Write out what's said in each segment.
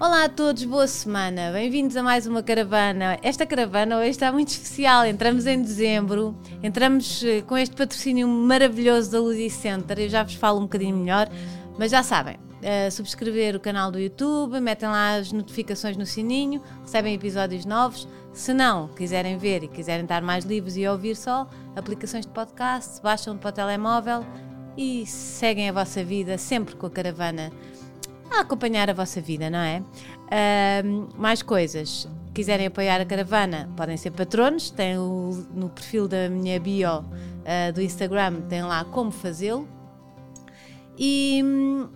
Olá a todos, boa semana. Bem-vindos a mais uma caravana. Esta caravana hoje está muito especial. Entramos em dezembro, entramos eh, com este patrocínio maravilhoso da Ludi Center. Eu já vos falo um bocadinho melhor, mas já sabem. Uh, subscrever o canal do YouTube, metem lá as notificações no sininho, recebem episódios novos. Se não quiserem ver e quiserem estar mais livres e ouvir só, aplicações de podcast, baixam para o telemóvel e seguem a vossa vida sempre com a caravana a acompanhar a vossa vida, não é? Uh, mais coisas. Quiserem apoiar a caravana, podem ser patronos. Tem o, no perfil da minha bio uh, do Instagram, tem lá como fazê-lo. E hum,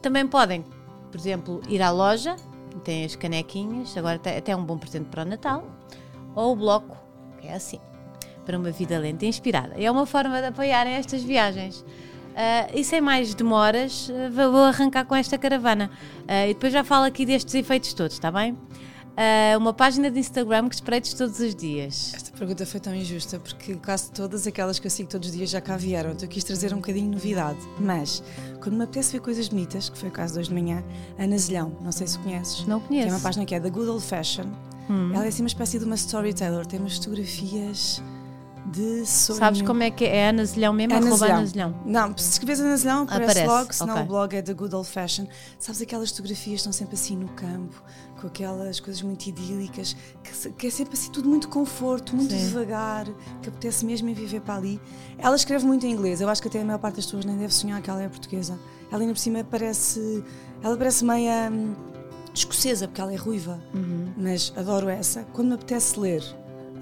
também podem, por exemplo, ir à loja, tem as canequinhas, agora até é um bom presente para o Natal, ou o bloco, que é assim, para uma vida lenta e inspirada. É uma forma de apoiarem estas viagens. Uh, e sem mais demoras, uh, vou arrancar com esta caravana. Uh, e depois já falo aqui destes efeitos todos, está bem? uma página de Instagram que espreites todos os dias. Esta pergunta foi tão injusta porque quase todas aquelas que eu sigo todos os dias já cá vieram. Então eu quis trazer um bocadinho de novidade. Mas, quando me apetece ver coisas bonitas, que foi o caso de hoje de manhã, Ana Zelhão, não sei se conheces. Não conheço. Tem uma página que é da Good Old Fashion. Hum. Ela é assim uma espécie de uma storyteller, tem umas fotografias de sonho. Sabes como é que é? Ana Zelhão mesmo? Ana Zelhão. Ana Zelhão. Não, se escreves Ana Zelhão aparece, aparece. logo, senão okay. o blog é da Good Old Fashion. Sabes aquelas fotografias estão sempre assim no campo, com aquelas coisas muito idílicas, que, que é sempre assim tudo muito conforto, muito Sim. devagar, que apetece mesmo em viver para ali. Ela escreve muito em inglês, eu acho que até a maior parte das pessoas nem deve sonhar que ela é portuguesa. Ela ainda por cima parece, ela parece meia hum, escocesa, porque ela é ruiva, uhum. mas adoro essa. Quando me apetece ler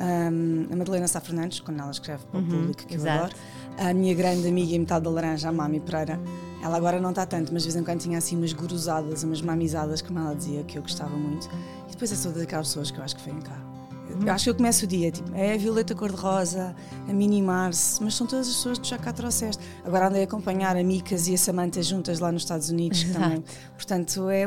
um, a Madalena Sá Fernandes, quando ela escreve para o uhum, público, que exato. eu adoro. A minha grande amiga e metade da laranja, a Mami Pereira. Ela agora não está tanto, mas de vez em quando tinha assim umas guruzadas, umas mamizadas, como ela dizia, que eu gostava muito. E depois é só daquelas pessoas que eu acho que vêm cá. Eu acho que eu começo o dia, tipo, é a Violeta Cor-de-Rosa, a Mini Mars, mas são todas as pessoas que já cá trouxeste. Agora andei a acompanhar a Micas e a Samantha juntas lá nos Estados Unidos Exato. também. Portanto, é,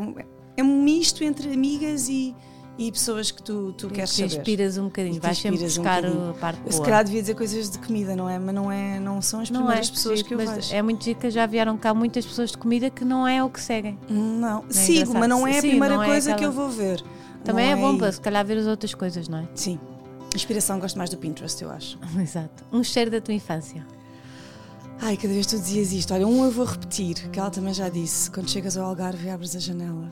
é um misto entre amigas e, e pessoas que tu, tu queres saber. inspiras um bocadinho, vais sempre buscar um a parte boa. Se calhar devia dizer coisas de comida, não é? Mas não, é, não são as primeiras é, pessoas que eu vejo. É muito que já vieram cá muitas pessoas de comida que não é o que seguem. Não, não é sigo, mas não é a Sim, primeira é coisa aquela... que eu vou ver. Também não é, é bom para se calhar ver as outras coisas, não é? Sim. Inspiração gosto mais do Pinterest, eu acho. Exato. Um cheiro da tua infância. Ai, cada vez tu dizias isto. Olha, um eu vou repetir, que ela também já disse. Quando chegas ao Algarve e abres a janela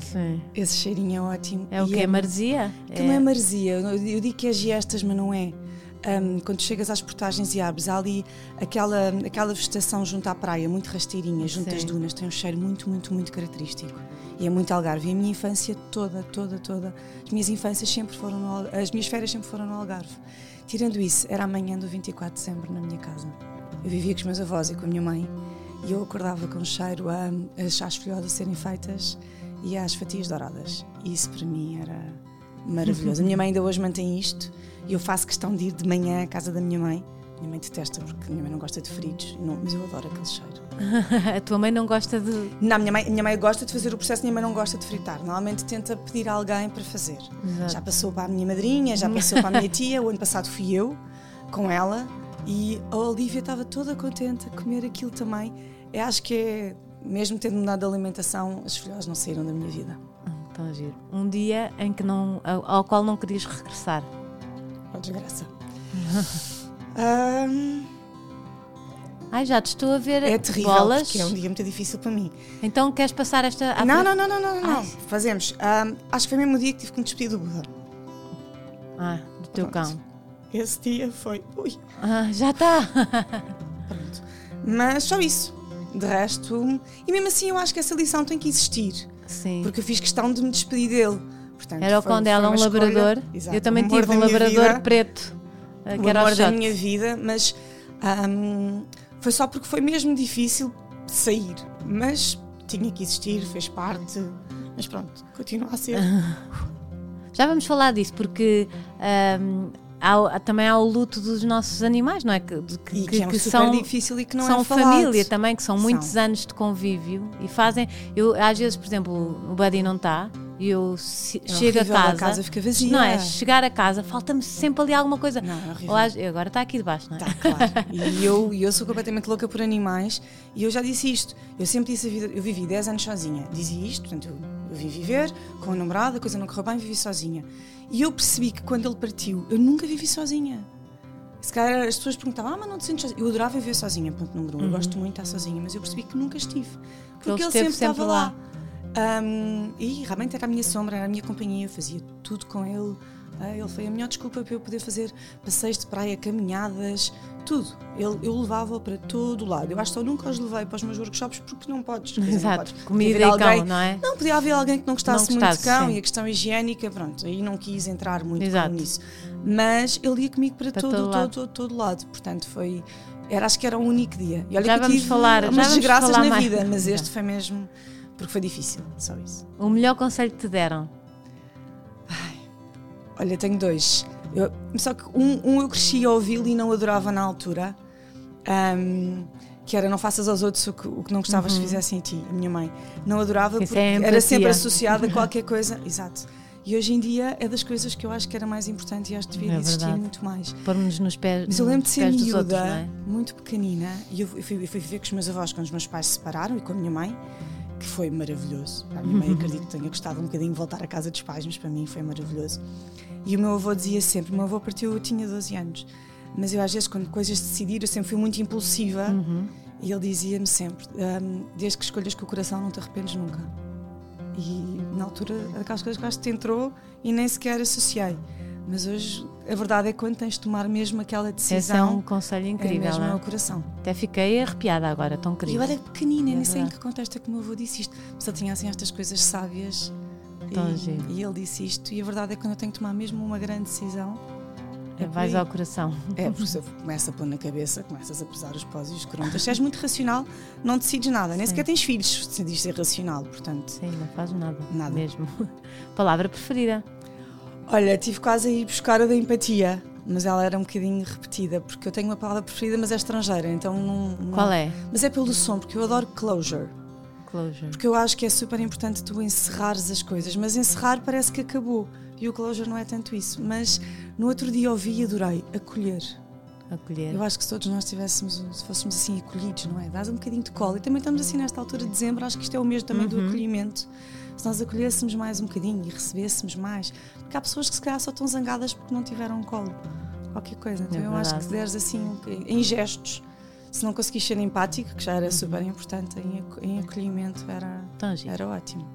Sim. Esse cheirinho é ótimo. É o que? É maresia? Que é. não é maresia. Eu digo que é giestas, mas não é. Um, quando chegas às portagens e abres, há ali aquela, aquela vegetação junto à praia, muito rasteirinha, junto Sim. às dunas, tem um cheiro muito, muito, muito característico. E é muito Algarve. E a minha infância toda, toda, toda, as minhas infâncias sempre foram no, as minhas férias sempre foram no Algarve. Tirando isso, era amanhã do 24 de dezembro na minha casa. Eu vivia com os meus avós e com a minha mãe e eu acordava com o cheiro a, a chás folhadas serem feitas e às fatias douradas. Isso para mim era maravilhoso. A minha mãe ainda hoje mantém isto e eu faço questão de ir de manhã à casa da minha mãe. Minha mãe detesta porque a minha mãe não gosta de fritos, não, mas eu adoro aquele cheiro. a tua mãe não gosta de. Não, minha mãe, minha mãe gosta de fazer o processo, minha mãe não gosta de fritar. Normalmente tenta pedir a alguém para fazer. Exato. Já passou para a minha madrinha, já passou para a minha tia, o ano passado fui eu com ela e a Olivia estava toda contente a comer aquilo também. Eu acho que é mesmo tendo mudado de alimentação, as filhas não saíram da minha vida. Então, giro. Um dia em que não, ao, qual não querias regressar? Oh, desgraça. um... Ai, já te estou a ver é terrível, bolas. porque é um dia muito difícil para mim. Então queres passar esta. Não, não, não, não, não, não. Fazemos. Um, acho que foi mesmo o dia que tive que me despedir do Buda. Ah, do teu Pronto. cão. Esse dia foi. Ui. Ah, já está. Pronto. Mas só isso. De resto, e mesmo assim eu acho que essa lição tem que existir. Sim. Porque eu fiz questão de me despedir dele. Portanto, era o cão dela, um labrador. Exato, eu também tive um labrador vida, preto. Eh, que o era o da minha vida, mas um, foi só porque foi mesmo difícil sair. Mas tinha que existir, fez parte. Mas pronto, continua a ser. Já vamos falar disso, porque um, há, também há o luto dos nossos animais, não é? Que, que, e que, é que são difícil e que não são é família também, que são, são muitos anos de convívio e fazem. Eu, às vezes, por exemplo, o Buddy não está e eu se, é chego a casa, a casa fica vazia. Não é? Chegar a casa, falta-me sempre ali alguma coisa. Não, é horrível. agora está aqui debaixo, não é? Está, claro. e eu, eu sou completamente louca por animais e eu já disse isto. Eu sempre disse a vida, eu vivi 10 anos sozinha. Dizia isto, portanto, eu, eu vim viver com a namorada, a coisa não correu bem, vivi sozinha. E eu percebi que quando ele partiu, eu nunca vivi sozinha. Se calhar as pessoas perguntavam, ah, mas não te sentes sozinha? Eu adorava viver sozinha, ponto número um. Uhum. Eu gosto muito de estar sozinha, mas eu percebi que nunca estive. Porque ele, ele sempre, sempre estava lá. lá. Um, e realmente era a minha sombra, era a minha companhia, eu fazia tudo com ele. Uh, ele foi a melhor desculpa para eu poder fazer passeios de praia, caminhadas, tudo. Ele, eu levava-o para todo lado. Eu acho que só nunca os levei para os meus workshops porque não podes. Exato, não podes. comida e alguém, cão, não é? Não, podia haver alguém que não gostasse, não gostasse muito de cão sim. e a questão higiênica, pronto, aí não quis entrar muito nisso. Mas ele ia comigo para, para todo, todo, todo, lado. todo, todo lado. Portanto, foi. Era, acho que era o único dia. E olha já que vamos tive falar, umas desgraças na mais. vida, mas este foi mesmo porque foi difícil, só isso. O melhor conselho que te deram? Ai, olha, tenho dois. Eu, só que um, um eu cresci a ouvi-lo e não adorava na altura. Um, que era não faças aos outros o que, o que não gostavas uhum. que fizessem a ti, a minha mãe. Não adorava Isso porque é era sempre associada a qualquer coisa. Exato. E hoje em dia é das coisas que eu acho que era mais importante e acho que devia é existir verdade. muito mais. Pormos nos pés. Mas eu lembro de ser miúda, outros, é? muito pequenina, e eu fui, eu fui viver com os meus avós quando os meus pais se separaram e com a minha mãe que foi maravilhoso. A minha mãe acredito que tenha gostado um bocadinho de voltar à casa dos pais, mas para mim foi maravilhoso. E o meu avô dizia sempre: o meu avô partiu, eu tinha 12 anos. Mas eu, às vezes, quando coisas decidir, eu sempre fui muito impulsiva. Uhum. E ele dizia-me sempre: um, desde que escolhas com o coração, não te arrependes nunca. E na altura, aquelas coisas que acho que te entrou e nem sequer associei. Mas hoje a verdade é que quando tens de tomar mesmo aquela decisão. Esse é um conselho incrível. É mesmo é? o coração. Até fiquei arrepiada agora, tão querido. E eu era pequenina, é nem sei em que contexto é que o meu avô disse isto. Mas ele tinha assim estas coisas sábias. E, e, ele disse isto. E a verdade é que quando eu tenho que tomar mesmo uma grande decisão. É vais ao coração. É, porque começa a pôr na cabeça, começas a pesar os pós e os contras. Se és muito racional, não decides nada. Nem Sim. sequer tens filhos se decidis ser racional, portanto. Sim, não faz nada. Nada. Mesmo. Palavra preferida? Olha, tive quase a ir buscar a da empatia, mas ela era um bocadinho repetida, porque eu tenho uma palavra preferida, mas é estrangeira, então não. não... Qual é? Mas é pelo som, porque eu adoro closure. Closure. Porque eu acho que é super importante tu encerrares as coisas, mas encerrar parece que acabou. E o closure não é tanto isso. Mas no outro dia ouvi e adorei acolher. Acolher. Eu acho que se todos nós tivéssemos, se fôssemos assim acolhidos, não é? Dás um bocadinho de colo. E também estamos assim nesta altura de dezembro, acho que isto é o mês também uhum. do acolhimento se nós acolhêssemos mais um bocadinho e recebêssemos mais. Porque há pessoas que se calhar só estão zangadas porque não tiveram um colo, qualquer coisa. Então é eu acho que deres assim, em gestos, se não conseguis ser empático, que já era uhum. super importante, em, em acolhimento era, era ótimo.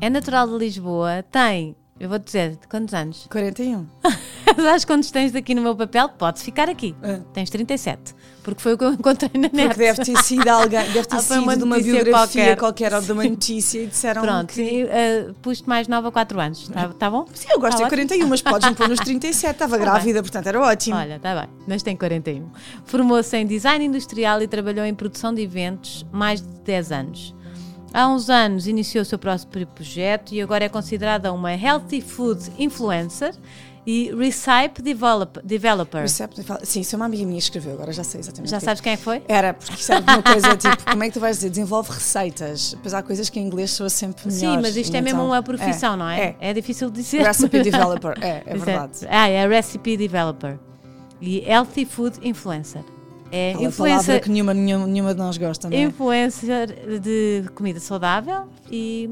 É natural de Lisboa, tem eu vou te dizer, quantos anos? 41. Sabes quantos tens aqui no meu papel? Podes ficar aqui. Ah. Tens 37. Porque foi o que eu encontrei na net. Porque deve ter sido alguém, deve ter ah, sido uma de uma biografia qualquer, qualquer ou de uma notícia e disseram Pronto, que... uh, pus-te mais nova 4 anos. Está tá bom? Sim, eu gosto tá de 41, mas podes-me pôr nos 37. Estava tá grávida, bem. portanto era ótimo. Olha, está bem, mas tem 41. Formou-se em design industrial e trabalhou em produção de eventos mais de 10 anos. Há uns anos iniciou o seu próprio projeto e agora é considerada uma Healthy Food Influencer e Recipe develop, Developer. Recipe, sim, isso é uma amiga minha que escreveu, agora já sei exatamente. Já é sabes quem é foi? Era, porque isso era uma coisa tipo, como é que tu vais dizer? Desenvolve receitas. Pois há coisas que em inglês soa sempre melhor. Sim, mas isto é mesmo uma profissão, é, não é? é? É difícil de dizer. Recipe Developer, é, é verdade. Ah, é Recipe Developer. E Healthy Food Influencer. É Aquela influencer que nenhuma, nenhuma, nenhuma de nós gosta, não é? Influencer de comida saudável e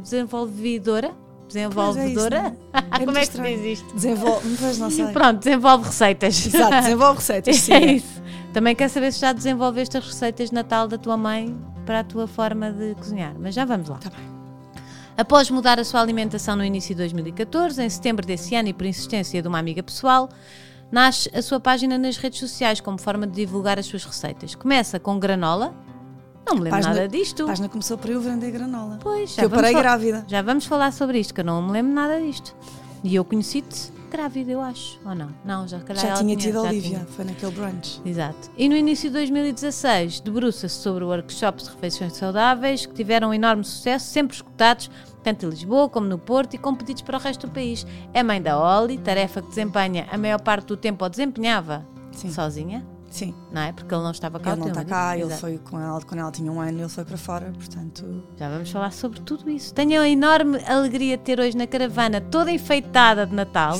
desenvolvidora. Desenvolvedora? É isso, Como é que se diz isto? Desenvolve, pois não sei. Pronto, desenvolve receitas. Exato, desenvolve receitas, sim. É isso. Também quer saber se já desenvolveste as receitas de Natal da tua mãe para a tua forma de cozinhar. Mas já vamos lá. Tá bem. Após mudar a sua alimentação no início de 2014, em setembro desse ano e por insistência de uma amiga pessoal, nasce a sua página nas redes sociais como forma de divulgar as suas receitas. Começa com granola. Não me lembro página, nada disto. A página começou para eu vender granola. Pois, já eu parei grávida. Já vamos falar sobre isto, que eu não me lembro nada disto. E eu conheci-te grávida, eu acho. Ou não? Não, já Já tinha tido a Olivia, foi naquele brunch. Exato. E no início de 2016 debruça-se sobre workshops de refeições saudáveis que tiveram um enorme sucesso, sempre escutados tanto em Lisboa como no Porto e com pedidos para o resto do país. É mãe da Oli, tarefa que desempenha a maior parte do tempo ou desempenhava Sim. sozinha. Sim. Não é? Porque ele não estava cá. Ele não está cá, ele foi com ela, quando ela tinha um ano, ele foi para fora, portanto. Já vamos falar sobre tudo isso. Tenho a enorme alegria de ter hoje na caravana, toda enfeitada de Natal,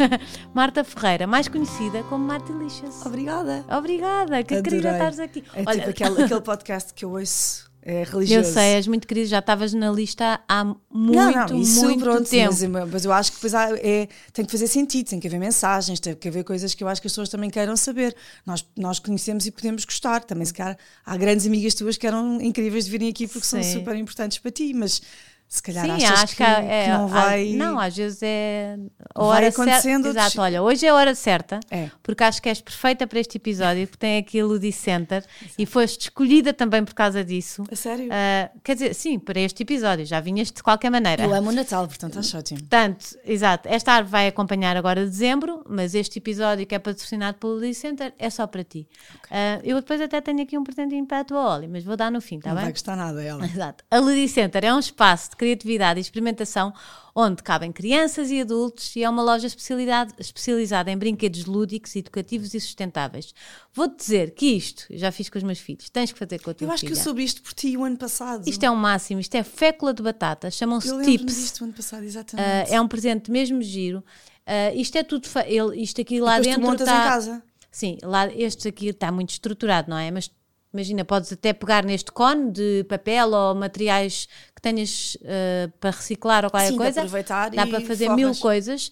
Marta Ferreira, mais conhecida como Marta Lixas. Obrigada. Obrigada, que querida estares aqui. É Olha... tipo aquele, aquele podcast que eu ouço é religioso. Eu sei, és muito querido, já estavas na lista há muito, não, não, isso, muito pronto, tempo. Mas, mas, eu acho que depois há, é, tem que fazer sentido, tem que haver mensagens, tem que haver coisas que eu acho que as pessoas também queiram saber. Nós, nós conhecemos e podemos gostar. Também, se calhar, há grandes amigas tuas que eram incríveis de virem aqui porque Sim. são super importantes para ti, mas se calhar Sim, achas acho que, é, que não vai. Não, às vezes é a hora certa. Exato, olha, hoje é a hora certa, é. porque acho que és perfeita para este episódio, porque tem aqui a Ludi Center Exato. e foste escolhida também por causa disso. A sério? Uh, quer dizer, sim, para este episódio, já vinhas de qualquer maneira. Eu amo o Natal, portanto acho ótimo. Portanto, exato, esta árvore vai acompanhar agora dezembro, mas este episódio que é patrocinado pelo Ludi Center é só para ti. Okay. Uh, eu depois até tenho aqui um presentinho para a tua Oli, mas vou dar no fim, tá não bem? Não vai gostar nada ela. Exato. A Ludi Center é um espaço de criatividade e experimentação, onde cabem crianças e adultos e é uma loja especializada em brinquedos lúdicos, educativos e sustentáveis. Vou-te dizer que isto, já fiz com os meus filhos, tens que fazer com a tua Eu acho filha. que eu soube isto por ti o ano passado. Isto é o um máximo, isto é fécula de batata, chamam-se tips. Eu disto o ano passado, exatamente. Uh, é um presente mesmo giro. Uh, isto é tudo, ele, isto aqui lá e dentro tu montas tá, em casa. Sim, lá, este aqui está muito estruturado, não é? Mas Imagina, podes até pegar neste cone de papel ou materiais que tenhas uh, para reciclar ou qualquer Sim, coisa. Aproveitar Dá para fazer forras. mil coisas.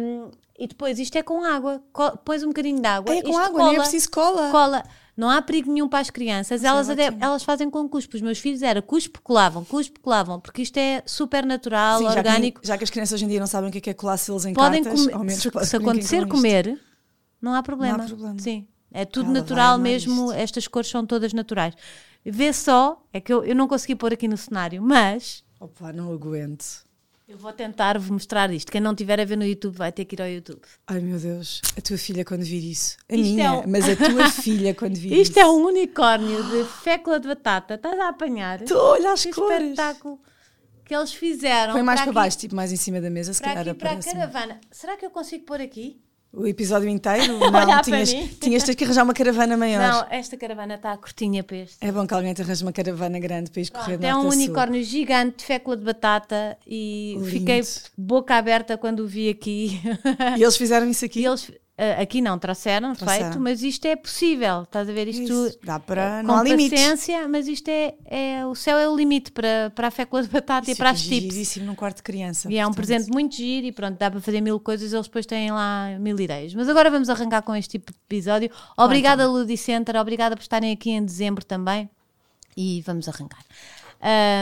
Um, e depois, isto é com água. Co pões um bocadinho de água. É com água, cola, nem é preciso cola. Cola. Não há perigo nenhum para as crianças. elas, é elas fazem com cuspo. Os meus filhos era cuspo, colavam, cuspo, colavam, porque isto é super natural, Sim, orgânico. Já que, já que, as crianças hoje em dia não sabem o que é, é colar selos em podem cartas, comer, ao menos se, se acontecer comer, não há problema. Não há problema. Sim. É tudo natural mesmo, estas cores são todas naturais. Vê só, é que eu, eu não consegui pôr aqui no cenário, mas. Opa, não aguento. Eu vou tentar vos mostrar isto. Quem não tiver a ver no YouTube vai ter que ir ao YouTube. Ai meu Deus, a tua filha quando vir isso. A isto minha, é um... mas a tua filha quando vir isto. Isto é um unicórnio de fécula de batata. Estás a apanhar? Tu olha as que cores. espetáculo que eles fizeram. Foi mais para, para baixo, tipo mais em cima da mesa, se calhar aqui, para a caravana. Será que eu consigo pôr aqui? O episódio inteiro? Não, tinhas, tinhas que arranjar uma caravana maior. Não, esta caravana está curtinha para este. É bom que alguém te arranje uma caravana grande para ir correr É um unicórnio gigante de fécula de batata e Lindo. fiquei boca aberta quando o vi aqui. E eles fizeram isso aqui? E eles aqui não trouxeram, trouxeram, feito, mas isto é possível. Estás a ver? Isto Isso, dá para. não há limite. mas isto é, é. O céu é o limite para, para a fécula de batata Isso e para as tips. giríssimo num quarto de criança. E é um presente muito giro e pronto, dá para fazer mil coisas, eles depois têm lá mil ideias. Mas agora vamos arrancar com este tipo de episódio. Obrigada, então. Ludi Center, obrigada por estarem aqui em dezembro também. E vamos arrancar.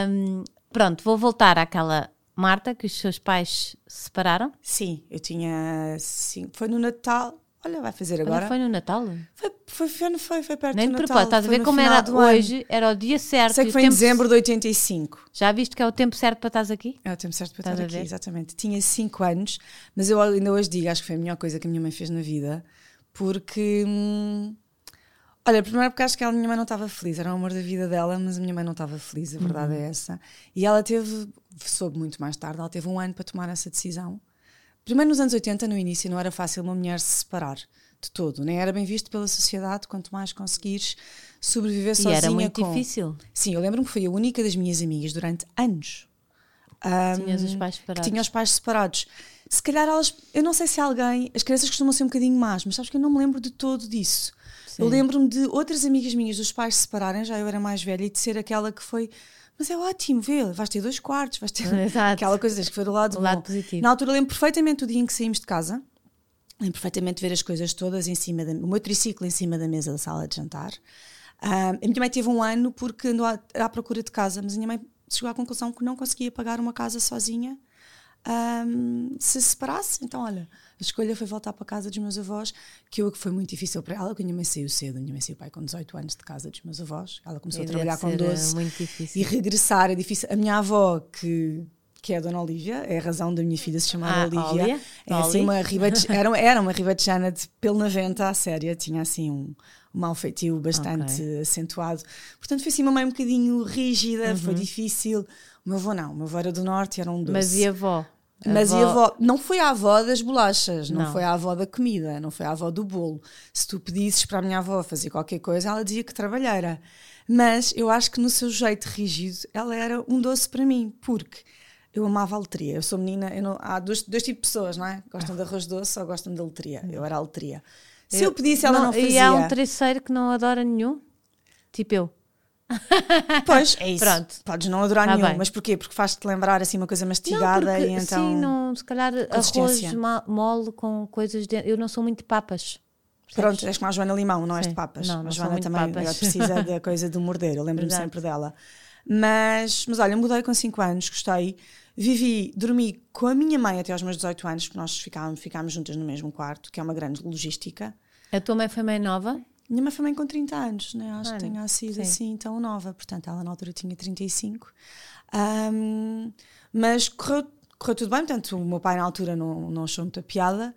Um, pronto, vou voltar àquela Marta, que os seus pais se separaram? Sim, eu tinha. Sim, foi no Natal. Olha, vai fazer agora. Olha, foi no Natal? Foi, foi, foi, foi, foi perto Nem do Natal. estás a ver como era hoje, era o dia certo. Sei que foi em dezembro de 85. Já viste que é o tempo certo para estás aqui? É o tempo certo para estás estar aqui, exatamente. Tinha 5 anos, mas eu ainda hoje digo, acho que foi a melhor coisa que a minha mãe fez na vida, porque. Hum, Olha, primeiro porque acho que a minha mãe não estava feliz, era o amor da vida dela, mas a minha mãe não estava feliz, a verdade uhum. é essa. E ela teve, soube muito mais tarde, ela teve um ano para tomar essa decisão. Primeiro nos anos 80, no início, não era fácil uma mulher se separar de todo, nem era bem visto pela sociedade, quanto mais conseguires sobreviver e sozinha. era muito com... difícil. Sim, eu lembro-me que foi a única das minhas amigas durante anos. Um, Tinhas os pais separados. Que tinha os pais separados. Se calhar elas, eu não sei se alguém, as crianças costumam ser um bocadinho más, mas sabes que eu não me lembro de todo disso. Sim. Eu lembro-me de outras amigas minhas dos pais se separarem, já eu era mais velha, e de ser aquela que foi. Mas é ótimo, vê, vais ter dois quartos, vais ter Exato. aquela coisa, que foi do lado, o lado positivo. Na altura lembro perfeitamente o dia em que saímos de casa, lembro perfeitamente ver as coisas todas em cima da, o meu triciclo em cima da mesa da sala de jantar. Uh, a minha mãe teve um ano porque andou à, à procura de casa, mas a minha mãe chegou à conclusão que não conseguia pagar uma casa sozinha um, se separasse. Então, olha, a escolha foi voltar para a casa dos meus avós, que eu que foi muito difícil para ela, porque a minha mãe saiu cedo, a minha mãe saiu pai com 18 anos de casa dos meus avós, ela começou e a trabalhar com 12 muito difícil. e regressar é difícil. A minha avó, que, que é a Dona Olívia, é a razão da minha filha se chamar ah, Olívia. É assim uma era, era uma ribetejana de pelo na venta, à séria, tinha assim um, um mau feitio bastante okay. acentuado. Portanto, foi assim uma mãe um bocadinho rígida, uhum. foi difícil. O meu avô não, o meu avô era do norte, era um doce. Mas e a avó? Mas avó... e a avó? Não foi a avó das bolachas, não, não, foi a avó da comida, não foi a avó do bolo. Se tu pedisses para a minha avó fazer qualquer coisa, ela dizia que trabalhara. Mas eu acho que no seu jeito rígido, ela era um doce para mim, porque eu amava a letria. Eu sou menina, eu não, há dois, dois tipos de pessoas, não é? Gostam de arroz doce ou gostam de letria. Eu era a letria. Se eu, eu pedisse, ela não, não fazia. E há um terceiro que não adora nenhum? Tipo eu. Pois, é isso. Pronto. Podes não adorar ah, nenhum, bem. mas porquê? Porque faz-te lembrar assim uma coisa mastigada não, porque, e então. Sim, não, se calhar arroz mole com coisas dentro. Eu não sou muito de papas. Pronto, és como a Joana Limão, não sim. és de papas. Não, não a Joana também precisa da coisa do morder, eu lembro-me sempre dela. Mas, mas olha, mudei com 5 anos, gostei. Vivi, dormi com a minha mãe até aos meus 18 anos, porque nós ficámos, ficámos juntas no mesmo quarto, que é uma grande logística. A tua mãe foi mãe nova? Minha mãe foi mãe com 30 anos, né? acho que tenha sido sim. assim tão nova, portanto ela na altura tinha 35. Um, mas correu, correu tudo bem, portanto o meu pai na altura não, não achou muita piada.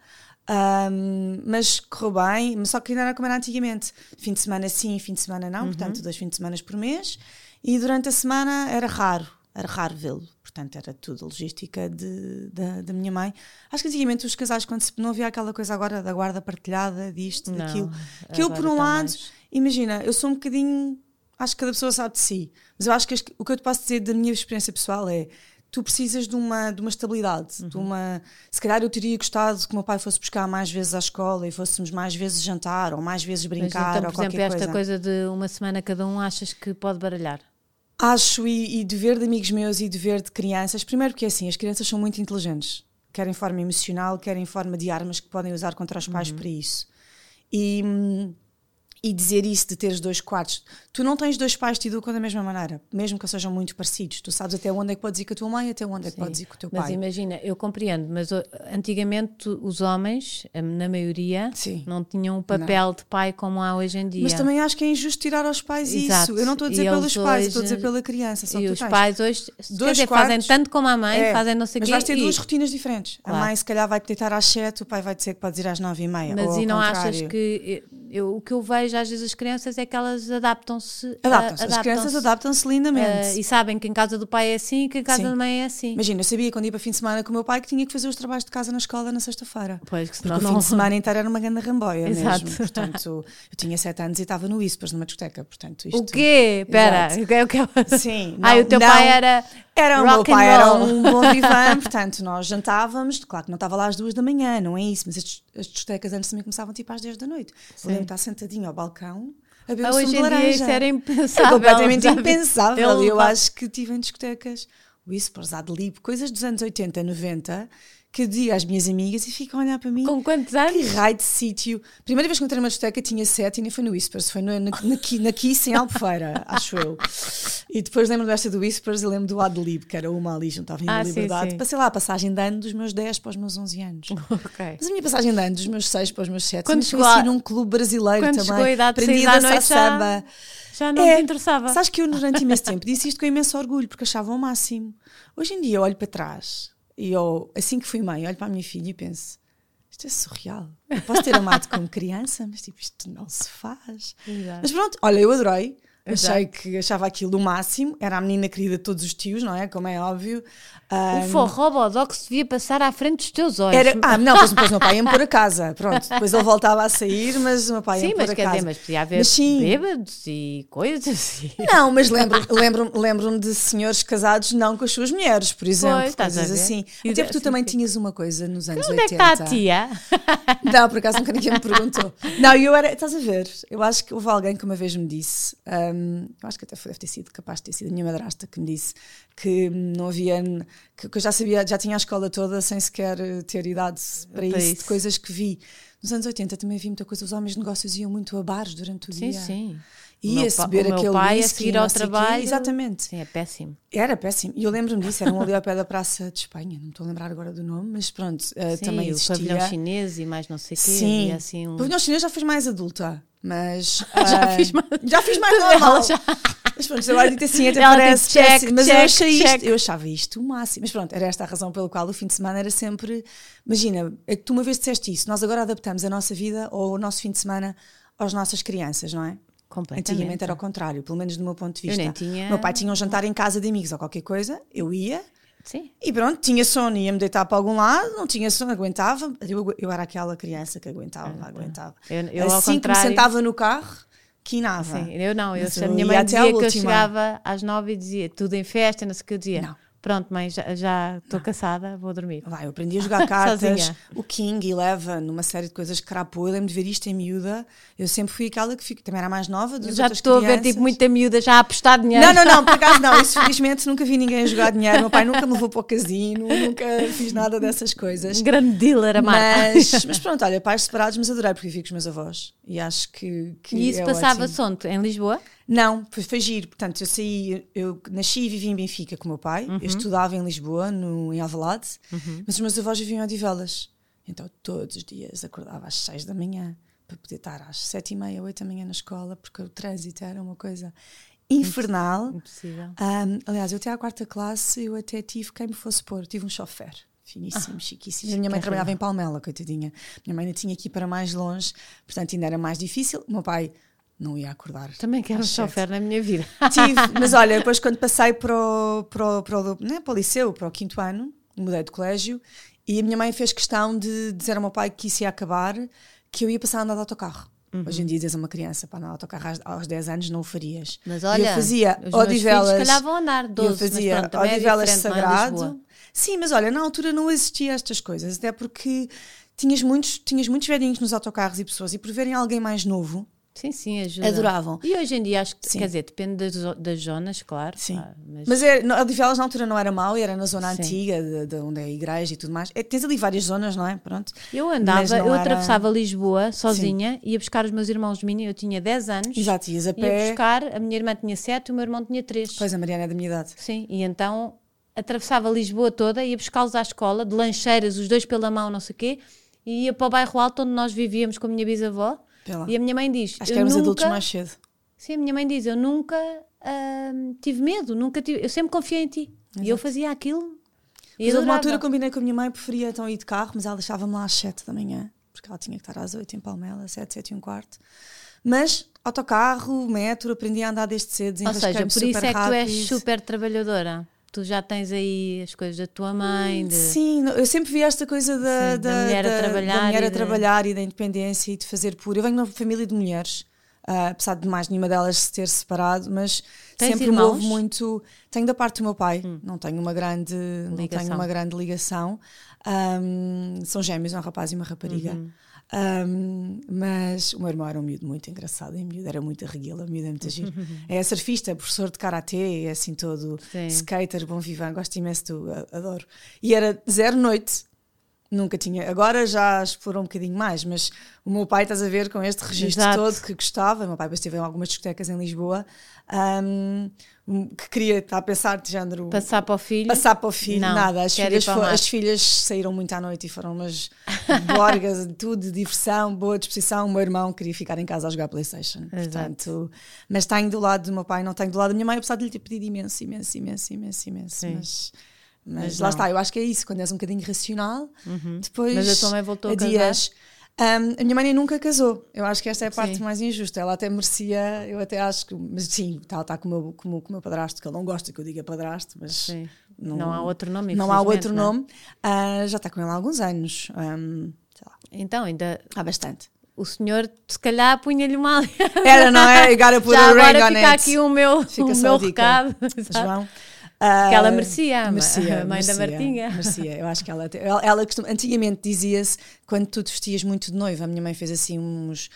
Um, mas correu bem, só que ainda era como era antigamente: fim de semana sim, fim de semana não, uhum. portanto, dois fins de semana por mês, e durante a semana era raro, era raro vê-lo. Portanto, era tudo logística de, de, da minha mãe. Acho que antigamente os casais, quando se, não havia aquela coisa agora da guarda partilhada, disto, não, daquilo. Que eu, por um lado, mais. imagina, eu sou um bocadinho. Acho que cada pessoa sabe de si. Mas eu acho que o que eu te posso dizer da minha experiência pessoal é tu precisas de uma, de uma estabilidade, uhum. de uma... Se calhar eu teria gostado que o meu pai fosse buscar mais vezes à escola e fôssemos mais vezes jantar ou mais vezes brincar então, ou qualquer exemplo, esta coisa. coisa de uma semana cada um achas que pode baralhar? Acho, e, e de ver de amigos meus e de ver de crianças, primeiro porque assim, as crianças são muito inteligentes, quer em forma emocional, quer em forma de armas que podem usar contra os pais uhum. para isso. E, hum, e dizer isso de teres dois quartos. Tu não tens dois pais que te educam da mesma maneira, mesmo que sejam muito parecidos. Tu sabes até onde é que podes ir com a tua mãe, até onde é que podes ir com o teu pai. Mas imagina, eu compreendo, mas antigamente os homens, na maioria, Sim. não tinham o papel não. de pai como há hoje em dia. Mas também acho que é injusto tirar aos pais Exato. isso. Eu não estou a dizer e pelos pais, estou a dizer pela criança. Só e os tens. pais hoje dois dizer, quartos, fazem tanto como a mãe, é, fazem não sei o quê. Mas vais ter e... duas rotinas diferentes. Claro. A mãe se calhar vai-te deitar às sete, o pai vai dizer que podes ir às nove e meia. Mas e não contrário. achas que eu, o que eu vejo às vezes as crianças é que elas adaptam-se. Adaptam-se. Adaptam as crianças adaptam-se lindamente. Uh, e sabem que em casa do pai é assim e que em casa Sim. da mãe é assim. Imagina, eu sabia quando ia para fim de semana com o meu pai que tinha que fazer os trabalhos de casa na escola na sexta-feira. Pois, que senão Porque não... o fim de semana inteiro era uma grande ramboia Exato. mesmo. Portanto, eu tinha sete anos e estava no Whispers, numa discoteca. Portanto, isto... O quê? Espera. O que, Sim. Não, Ai, o teu não, pai era. Era o meu pai, era um bom vivan, portanto, nós jantávamos, claro que não estava lá às duas da manhã, não é isso, mas as, as discotecas antes também começavam tipo às 10 da noite. Sim. Eu lembro de estar sentadinho ao balcão a beber ah, hoje em dia isso era impensável. É completamente impensável. Eu acho que tive em discotecas Whispers, Adlib, coisas dos anos 80, 90, que eu digo às minhas amigas e ficam a olhar para mim. Com quantos anos? Que raio de sítio. Primeira vez que entrei numa discoteca tinha sete e nem foi no Whispers, foi no, na, na, na Kiss em Albufeira, acho eu. E depois lembro desta do Whispers e lembro do Adlib, que era uma ali, juntava em ah, Liberdade. Sim, sim. Passei lá a passagem de ano dos meus 10 para os meus 11 anos. Okay. Mas a minha passagem de ano dos meus 6 para os meus 7 Quando foi assim num clube brasileiro Quando também. Chegou a idade Aprendi a dançar samba. Já não é, te interessava. Sabes que eu durante imenso tempo disse isto com imenso orgulho, porque achava o máximo. Hoje em dia eu olho para trás e eu, assim que fui mãe, olho para a minha filha e penso: isto é surreal. Eu posso ter amado como criança, mas tipo, isto não se faz. Exato. Mas pronto, olha, eu adorei. Exato. Achei que achava aquilo o máximo. Era a menina querida de todos os tios, não é? Como é óbvio. Um, o forró bodox devia passar à frente dos teus olhos. Era, ah, não, depois, depois meu pai ia-me pôr a casa. Pronto, depois ele voltava a sair, mas o meu pai ia-me pôr a casa. Sim, mas podia haver mas, bêbados e coisas. E... Não, mas lembro-me lembro, lembro de senhores casados não com as suas mulheres, por exemplo. Pois, coisas assim. E Até porque tu também tinhas uma coisa nos anos onde 80. Onde é que está a tia? Não, por acaso nunca ninguém me perguntou. Não, eu era, estás a ver, eu acho que houve alguém que uma vez me disse, um, eu acho que até deve ter sido capaz de ter sido a minha madrasta que me disse que não havia, que, que eu já sabia, já tinha a escola toda sem sequer ter idade para, isso, isso, de coisas que vi. Nos anos 80 também vi muita coisa, os homens de negócios iam muito a bares durante o sim, dia. Sim, sim. Ia-se beber aquele meu pai whisky, a seguir ao trabalho. Exatamente. Sim, é péssimo. Era péssimo. E eu lembro-me disso, era um ali ao pé da Praça de Espanha, não estou a lembrar agora do nome, mas pronto, uh, sim, também existia. o pavilhão chinês e mais não sei o quê. Sim, assim um... o pavilhão chinês já fez mais adulta, mas... Uh, já fiz mais... Já fiz mais normal. Já. Mas pronto, agora dito assim, até Ela parece check, péssimo, mas check, eu achei check. isto, eu achava isto o máximo. Mas pronto, era esta a razão pela qual o fim de semana era sempre. Imagina, é que tu uma vez disseste isso, nós agora adaptamos a nossa vida ou o nosso fim de semana às nossas crianças, não é? Antigamente era ao contrário, pelo menos do meu ponto de vista. Eu nem tinha... Meu pai tinha um jantar em casa de amigos ou qualquer coisa, eu ia. Sim. E pronto, tinha sono, ia-me deitar para algum lado, não tinha sono, aguentava. Eu, eu era aquela criança que aguentava, ah, aguentava. Eu, eu, assim que me sentava no carro, quinava. Sim, eu não, eu, a minha mãe dizia que eu chegava às nove e dizia tudo em festa, não sei o que eu dizia. Não Pronto, mãe, já estou cansada, vou dormir. Vai, eu aprendi a jogar cartas, o King, Eleven, uma série de coisas que crapou. Eu lembro de ver isto em miúda. Eu sempre fui aquela que fico, também era mais nova. Dos já estou a ver tipo muita miúda já a apostar dinheiro. Não, não, não, por acaso não. Isso felizmente nunca vi ninguém a jogar dinheiro. Meu pai nunca me levou para o casino, nunca fiz nada dessas coisas. Grande dealer, a mas, mas pronto, olha, pais separados, mas adorei porque fico com os meus avós. E acho que. que e isso é passava sonto em Lisboa? Não, foi, foi giro. Portanto, eu saí, eu nasci e vivi em Benfica com o meu pai. Uhum. Eu estudava em Lisboa, no, em Alvalade, uhum. mas os meus avós viviam em Odivelas. Então, todos os dias acordava às seis da manhã para poder estar às sete e meia, oito da manhã na escola, porque o trânsito era uma coisa infernal. Impossível. Um, aliás, eu até à quarta classe, eu até tive quem me fosse pôr, tive um chofer finíssimo, ah, chiquíssimo. A minha mãe trabalhava em Palmela, coitadinha. Minha mãe ainda tinha que ir para mais longe, portanto ainda era mais difícil. O meu pai não ia acordar. Também quero um chofer na minha vida. Tive, mas olha, depois quando passei para o, para o, para o, né, para o liceu, para o quinto ano, mudei de colégio e a minha mãe fez questão de dizer ao meu pai que isso ia acabar, que eu ia passar a andar de autocarro. Uhum. Hoje em dia dizes a uma criança para andar de autocarro aos 10 anos não o farias. Mas olha, eu fazia Odivelas, se calhar vão andar 12, eu fazia pronto, é Odivelas é Sagrado. Sim, mas olha, na altura não existia estas coisas, até porque tinhas muitos, tinhas muitos velhinhos nos autocarros e pessoas, e por verem alguém mais novo, Sim, sim, ajuda. Adoravam. E hoje em dia acho que, sim. quer dizer, depende das, das zonas, claro. Sim. Mas mas é, a Odivelas na altura não era mau, era na zona sim. antiga, de, de, onde é a igreja e tudo mais. É, tens ali várias zonas, não é? Pronto. Eu andava, eu era... atravessava Lisboa sozinha, sim. ia buscar os meus irmãos mim, eu tinha 10 anos. Exato, ias a pé. Ia buscar, a minha irmã tinha 7 e o meu irmão tinha 3. Pois, a Mariana é da minha idade. Sim, e então atravessava Lisboa toda, ia buscá-los à escola, de lancheiras, os dois pela mão, não sei o quê, e ia para o bairro alto onde nós vivíamos com a minha bisavó. E a minha mãe diz. Acho que éramos nunca... adultos mais cedo. Sim, a minha mãe diz: Eu nunca tive medo, nunca tive, eu sempre confiei em ti. Exato. E eu fazia aquilo. E houve uma altura combinei com a minha mãe, preferia então ir de carro, mas ela deixava-me lá às 7 da manhã, porque ela tinha que estar às 8 em Palmela, 7, 7 e um quarto. Mas autocarro, metro, aprendi a andar desde cedo. Ou seja, por isso é que tu és super trabalhadora tu já tens aí as coisas da tua mãe. De... Sim, eu sempre vi esta coisa da, Sim, da, da mulher, da, a, trabalhar da mulher a trabalhar e da independência e de fazer por. Eu venho de uma família de mulheres, uh, apesar de mais nenhuma delas se ter separado, mas tens sempre irmãos? me houve muito. Tenho da parte do meu pai, hum. não tenho uma grande ligação. não tenho uma grande ligação. Um, são gêmeos, um rapaz e uma rapariga. Uhum. Um, mas o meu irmão era um miúdo muito engraçado, e miúdo era muito arreguila, miúdo é muito giro. é surfista, professor de karatê, é assim todo Sim. skater, bom vivan, gosto imenso, do, adoro. E era zero noite, nunca tinha. Agora já explorou um bocadinho mais, mas o meu pai, estás a ver, com este registro Exato. todo que gostava. O meu pai depois esteve em algumas discotecas em Lisboa. Um, que queria estar a pensar de género passar para o filho passar para o filho não, nada as filhas, for, as filhas saíram muito à noite e foram umas borgas tudo diversão boa disposição o meu irmão queria ficar em casa a jogar Playstation Exato. portanto mas tenho do lado do meu pai não tenho do lado da minha mãe apesar de lhe ter pedido imenso imenso imenso imenso imenso Sim. mas mas, mas lá está, eu acho que é isso, quando és um bocadinho racional, uhum. depois mas a tua mãe voltou a, a dias, um, a minha mãe nunca casou. Eu acho que esta é a parte sim. mais injusta. Ela até merecia, eu até acho que. Mas sim, está tá com, o meu, com, meu padrasto, que ele não gosta que eu diga padrasto, mas. Não, não, há outro nome. Não há outro não. É? nome. Uh, já está com ele há alguns anos. Um, então, ainda. Há bastante. O senhor, se calhar, punha-lhe mal. Era, não é? Agora por Já agora fica aqui o meu, fica o meu recado. João. Que ela merecia, merecia a mãe merecia, da Martinha. Merecia, eu acho que ela. Ela, ela costuma, antigamente dizia-se, quando tu te vestias muito de noiva, a minha mãe fez assim uns.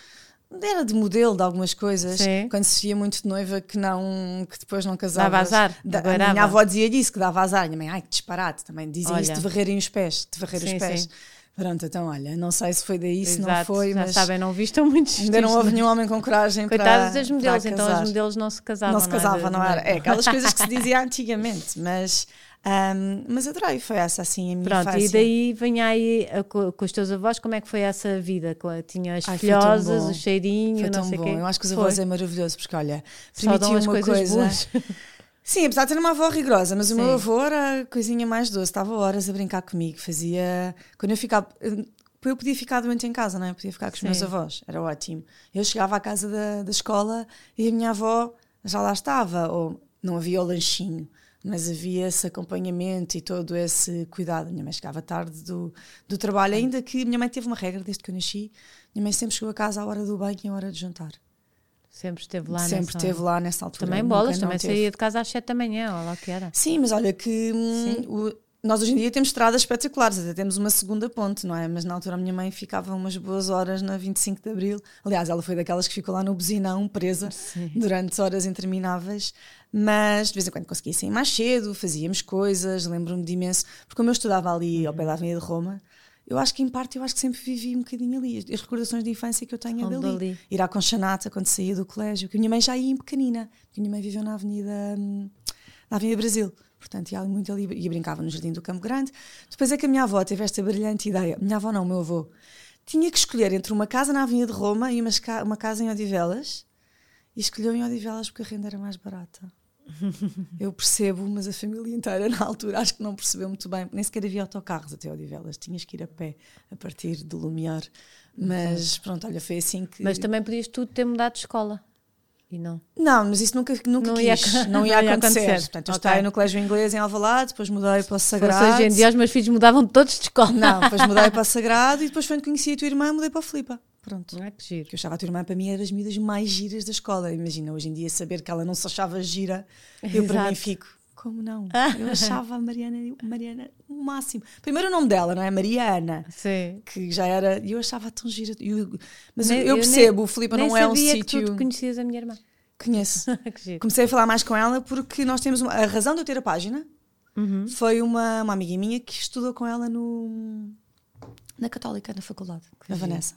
Era de modelo de algumas coisas, Sim. quando se vestia muito de noiva que não que depois não casava. Dava azar. Da, a minha avó dizia isso, que dava azar. A minha mãe, ai que disparate, também dizia Olha. isso de varrerem os pés, de varrer sim, os pés. Sim. Pronto, então olha, não sei se foi daí, se não foi, já mas. sabem, não vistam muitos. Ainda não houve nenhum homem com coragem Coitados para. das modelos, então as modelos não se casavam. Não se casavam, não, é? não era? É aquelas coisas que se dizia antigamente, mas. Um, mas adorei, foi essa assim a minha Pronto, infância. e daí vem aí com, com, os teus avós, como é que foi essa vida? Tinha as Ai, filhosas, o cheirinho, foi tão sei bom. Eu acho que os avós é maravilhoso, porque olha, permitiu uma coisa. Sim, apesar de ter uma avó rigorosa, mas Sim. o meu avô era a coisinha mais doce, estava horas a brincar comigo, fazia. Quando eu ficava. Eu podia ficar doente em casa, não é? Eu podia ficar com os Sim. meus avós, era ótimo. Eu chegava à casa da, da escola e a minha avó já lá estava, ou não havia o lanchinho mas havia esse acompanhamento e todo esse cuidado. Minha mãe chegava tarde do, do trabalho, ainda que minha mãe teve uma regra desde que eu nasci. Minha mãe sempre chegou a casa à hora do banho e à hora de jantar. Sempre esteve lá Sempre nessa... esteve lá nessa altura. Também bolas, também teve. saía de casa às 7 da manhã, ou lá que era. Sim, mas olha que hum, o, nós hoje em dia temos estradas espetaculares, até temos uma segunda ponte, não é? Mas na altura a minha mãe ficava umas boas horas na 25 de Abril. Aliás, ela foi daquelas que ficou lá no buzinão, presa, Sim. durante horas intermináveis. Mas de vez em quando conseguia sair mais cedo, fazíamos coisas, lembro-me de imenso. Porque como eu estudava ali ao pé da Avenida de Roma, eu acho que em parte eu acho que sempre vivi um bocadinho ali. As recordações de infância que eu tenho é dali. dali. Ir à Conchanata quando saía do colégio, que a minha mãe já ia em pequenina. A minha mãe viveu na Avenida, hum, na Avenida Brasil. Portanto, ia muito ali e brincava no Jardim do Campo Grande. Depois é que a minha avó teve esta brilhante ideia. Minha avó não, o meu avô. Tinha que escolher entre uma casa na Avenida de Roma e uma, uma casa em Odivelas. E escolheu em Odivelas porque a renda era mais barata. Eu percebo, mas a família inteira na altura acho que não percebeu muito bem. Nem sequer havia autocarros até Odivelas. Tinhas que ir a pé a partir do Lumiar. Mas pronto, olha, foi assim que. Mas também podias tudo ter mudado de escola. E não? Não, mas isso nunca, nunca não, quis, ia, não, ia, não ia acontecer. acontecer. Portanto, eu okay. estava no colégio inglês em Alvalade, depois mudei para o Sagrado. hoje em dia os meus filhos mudavam todos de escola. Não, depois mudei para o Sagrado e depois quando conheci a tua irmã mudei para a Filipa. Pronto. Ah, que giro. Que eu achava a tua irmã para mim era das miúdas mais giras da escola. Imagina, hoje em dia saber que ela não se achava gira, eu Exato. para mim fico, como não? Eu achava a Mariana, Mariana o máximo. Primeiro o nome dela, não é? Mariana. Sim. Que já era. E eu achava tão gira. Eu, mas nem, eu percebo, nem, o Filipe não é um sítio. Que tu conhecias a minha irmã. Conheço. Comecei a falar mais com ela porque nós temos uma, a razão de eu ter a página uhum. foi uma, uma amiga minha que estudou com ela no na Católica, na faculdade, que a Vanessa.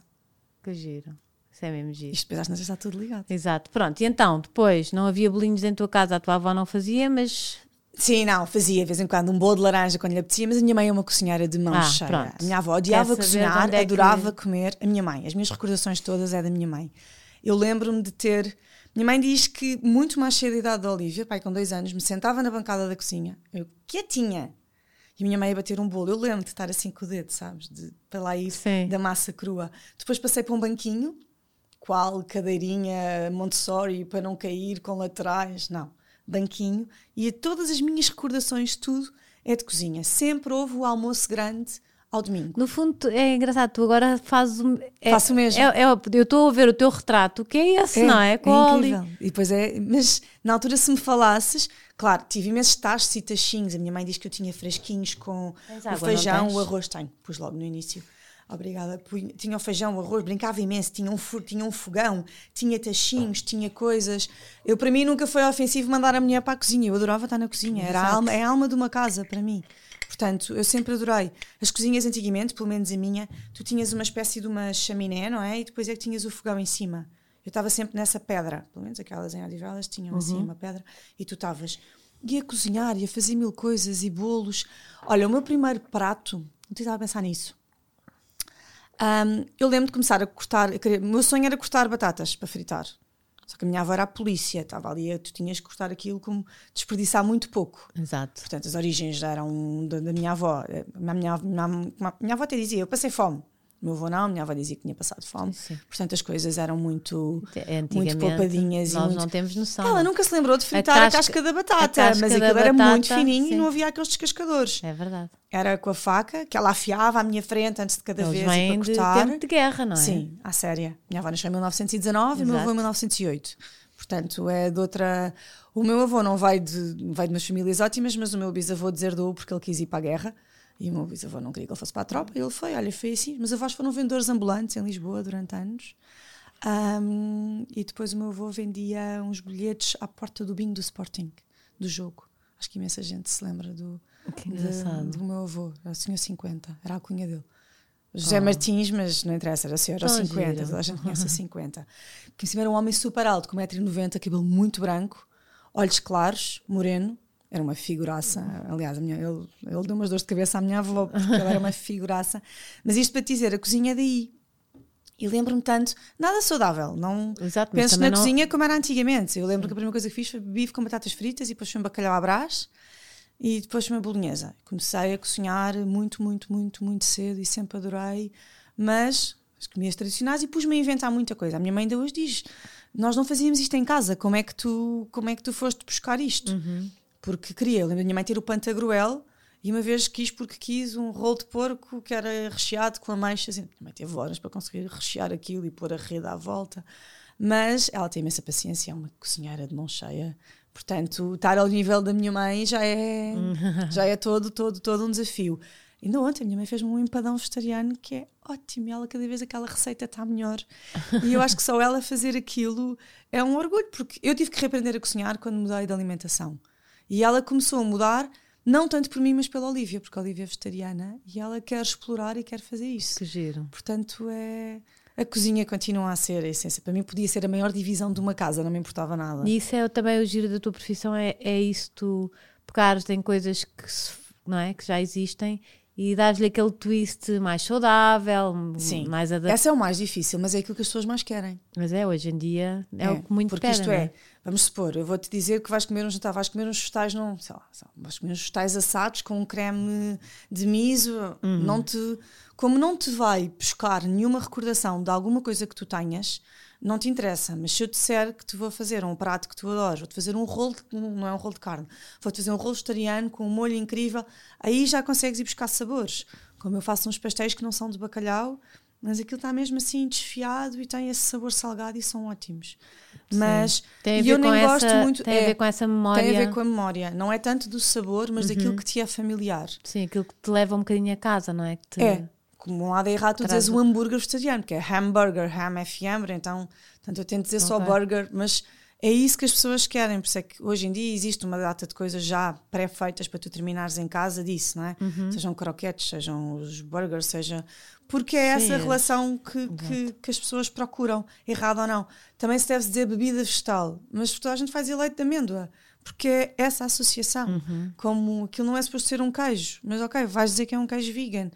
Que giro. Isso é mesmo giro. Isto depois às está tudo ligado. Exato. Pronto, e então, depois, não havia bolinhos em tua casa, a tua avó não fazia, mas Sim, não, fazia de vez em quando um bolo de laranja quando lhe apetecia, mas a minha mãe é uma cozinheira de mão ah, cheia. Pronto. A minha avó odiava cozinhar, é adorava que... comer. A minha mãe, as minhas recordações todas é da minha mãe. Eu lembro-me de ter minha mãe diz que muito mais cedo da idade da Olivia, pai com dois anos, me sentava na bancada da cozinha, eu quietinha, e a minha mãe ia bater um bolo. Eu lembro de estar assim com o dedo, sabes? De, para lá ir Sim. da massa crua. Depois passei para um banquinho, qual cadeirinha Montessori para não cair com laterais, não. Banquinho. E todas as minhas recordações, tudo é de cozinha. Sempre houve o almoço grande ao domingo. No fundo, é engraçado, tu agora fazes o. É, Faço o mesmo. É, é, eu estou a ver o teu retrato, que é esse, é, não é? Com é incrível. E depois é. Mas na altura, se me falasses, claro, tive imensos tachos e tachinhos. A minha mãe diz que eu tinha fresquinhos com o feijão, o arroz. Tenho, pus logo no início. Obrigada. Tinha o feijão, o arroz, brincava imenso, tinha um, tinha um fogão, tinha tachinhos, tinha coisas. Eu, para mim, nunca foi ofensivo mandar a mulher para a cozinha. Eu adorava estar na cozinha. Era a alma, é a alma de uma casa para mim. Portanto, eu sempre adorei. As cozinhas antigamente, pelo menos a minha, tu tinhas uma espécie de uma chaminé, não é? E depois é que tinhas o fogão em cima. Eu estava sempre nessa pedra, pelo menos aquelas em Odivelas tinham assim uhum. assim uma pedra, e tu estavas. Ia cozinhar, ia fazer mil coisas e bolos. Olha, o meu primeiro prato, não estava a pensar nisso. Um, eu lembro de começar a cortar. o meu sonho era cortar batatas para fritar. Só que a minha avó era a polícia, estava ali, tu tinhas que cortar aquilo como desperdiçar muito pouco. Exato. Portanto, as origens eram da, da minha avó. A minha, minha, minha, minha avó até dizia: Eu passei fome. Meu avô não, minha avó dizia que tinha passado fome. Sim. Portanto, as coisas eram muito, muito poupadinhas. Nós muito... não temos noção. Ela nunca se lembrou de fritar a casca, a casca da batata, casca mas aquilo era muito fininho sim. e não havia aqueles descascadores. É verdade. Era com a faca, que ela afiava à minha frente antes de cada Eles vez para cortar. De tempo de guerra, não é? Sim, à séria. Minha avó nasceu em 1919 Exato. e meu avô em 1908. Portanto, é de outra. O meu avô não vai de, vai de umas famílias ótimas, mas o meu bisavô deserdou porque ele quis ir para a guerra. E o meu bisavô não queria que ele fosse para a tropa. E ele foi, olha, foi assim. Meus avós foram vendedores ambulantes em Lisboa durante anos. Um, e depois o meu avô vendia uns bilhetes à porta do bingo do Sporting, do jogo. Acho que imensa gente se lembra do, de, do meu avô. Era o senhor 50, era a cunha dele. José oh. Martins, mas não interessa, era senhor, era 50, toda a gente conhece a 50. Que em cima era um homem super alto, com 1,90m, cabelo muito branco, olhos claros, moreno, era uma figuraça. Aliás, minha, ele, ele deu umas dores de cabeça à minha avó, porque ela era uma figuraça. Mas isto para te dizer, a cozinha é daí. E lembro-me tanto, nada saudável, não Exato, penso na não... cozinha como era antigamente. Eu lembro que a primeira coisa que fiz foi bife com batatas fritas e depois foi um bacalhau à brás e depois uma bolonhesa. Comecei a cozinhar muito, muito, muito, muito cedo e sempre adorei, mas as comidas tradicionais e pus-me a inventar muita coisa. A minha mãe ainda hoje diz: Nós não fazíamos isto em casa, como é que tu, como é que tu foste buscar isto? Uhum. Porque queria, eu lembro da minha mãe ter o pantagruel e uma vez quis, porque quis, um rolo de porco que era recheado com ameixas. Minha mãe teve horas para conseguir rechear aquilo e pôr a rede à volta. Mas ela tem imensa paciência, é uma cozinheira de mão cheia. Portanto, estar ao nível da minha mãe já é, já é todo, todo, todo um desafio. Ainda ontem a minha mãe fez-me um empadão vegetariano que é ótimo ela cada vez aquela receita está melhor. E eu acho que só ela fazer aquilo é um orgulho, porque eu tive que reaprender a cozinhar quando mudei de alimentação. E ela começou a mudar não tanto por mim, mas pela Olivia, porque a Olivia é vegetariana e ela quer explorar e quer fazer isso. Que giro. Portanto, é. A cozinha continua a ser a essência. Para mim, podia ser a maior divisão de uma casa, não me importava nada. E isso é também o giro da tua profissão: é, é isso, tu pegares em coisas que, não é, que já existem e dar-lhe aquele twist mais saudável, Sim, mais adaptado. Essa é o mais difícil, mas é aquilo que as pessoas mais querem. Mas é, hoje em dia é, é o que muito Porque pedem, isto é, é, vamos supor, eu vou-te dizer que vais comer um jantar, vais comer uns vegetais, não, sei lá, vais comer uns vegetais assados com um creme de miso, uhum. não te, como não te vai buscar nenhuma recordação de alguma coisa que tu tenhas, não te interessa, mas se eu disser que te vou fazer um prato que tu adoras, vou-te fazer um rolo, de, não é um rolo de carne, vou-te fazer um rolo vegetariano com um molho incrível, aí já consegues ir buscar sabores. Como eu faço uns pastéis que não são de bacalhau, mas aquilo está mesmo assim desfiado e tem esse sabor salgado e são ótimos. Mas tem a ver eu nem essa, gosto muito. Tem é, a ver com essa memória. Tem a ver com a memória. Não é tanto do sabor, mas uhum. daquilo que te é familiar. Sim, aquilo que te leva um bocadinho a casa, não é? Te... É, como um lado é errado, tu dizes o hambúrguer vegetariano, que é hamburger, ham é fiambre, então portanto, eu tento dizer okay. só burger, mas é isso que as pessoas querem, por isso é que hoje em dia existe uma data de coisas já pré-feitas para tu terminares em casa disso, não é? Uhum. Sejam croquetes, sejam os burgers, seja. Porque é Sim, essa relação que, que, que, as pessoas procuram, errado ou não. Também se deve dizer bebida vegetal, mas toda a gente faz leite de amêndoa porque é essa associação. Uhum. Como aquilo não é suposto ser um queijo, mas ok, vais dizer que é um queijo vegan.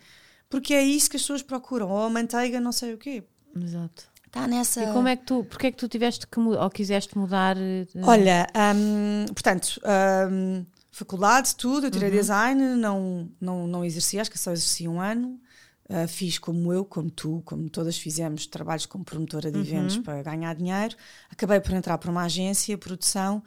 Porque é isso que as pessoas procuram, ou a manteiga, não sei o quê. Exato. Está nessa. E como é que tu, porque é que tu tiveste que ou quiseste mudar? Uh... Olha, um, portanto, um, faculdade, tudo, eu tirei uhum. design, não, não, não exerci, acho que só exerci um ano. Uh, fiz como eu, como tu, como todas fizemos, trabalhos como promotora de uhum. eventos para ganhar dinheiro. Acabei por entrar para uma agência, produção,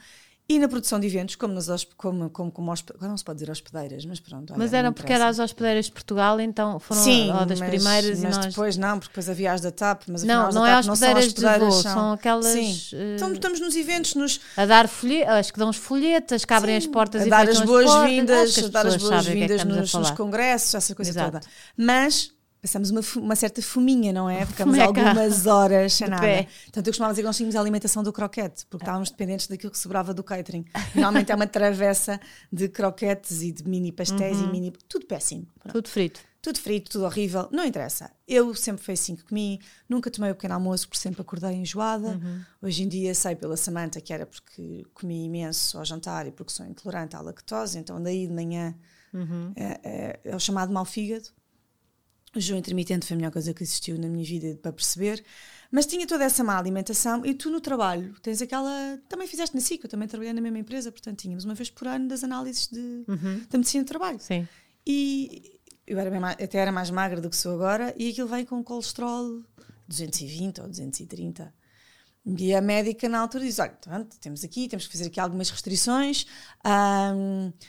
e na produção de eventos, como, nas, como, como, como agora não se pode dizer hospedeiras, mas pronto. Olha, mas eram porque eram as hospedeiras de Portugal, então foram Sim, das mas, primeiras mas e nós... depois não, porque depois havia as da TAP, mas não, não é hospedeiras, de voo, são, são aquelas... Sim. Uh, então estamos nos eventos, nos... A dar folhetas, acho que dão os folhetas, que abrem Sim, as portas a e dar as boas-vindas, a dar as boas-vindas é nos, nos, congressos, essa coisa Exato. toda. Mas passamos uma, uma, certa fominha, não é? Ficamos algumas horas sem nada. Pé. Portanto, eu costumava dizer que nós tínhamos a alimentação do croquete, porque estávamos dependentes daquilo que sobrava do catering. Normalmente é uma travessa de croquetes e de mini pastéis uhum. e mini. Tudo péssimo. Pronto. Tudo frito. Tudo frito, tudo horrível. Não interessa. Eu sempre foi assim que comi, nunca tomei o pequeno almoço porque sempre acordei enjoada. Uhum. Hoje em dia sei pela Samanta que era porque comi imenso ao jantar e porque sou intolerante à lactose, então daí de manhã uhum. é, é, é o chamado mau fígado o jejum intermitente foi a melhor coisa que existiu na minha vida para perceber. Mas tinha toda essa má alimentação e tu no trabalho tens aquela. Também fizeste na SIC, eu também trabalhei na mesma empresa, portanto tínhamos uma vez por ano das análises de, uhum. da medicina do trabalho. Sim. E eu era bem, até era mais magra do que sou agora e aquilo vem com colesterol 220 ou 230. E a médica na altura diz: olha, pronto, temos aqui, temos que fazer aqui algumas restrições.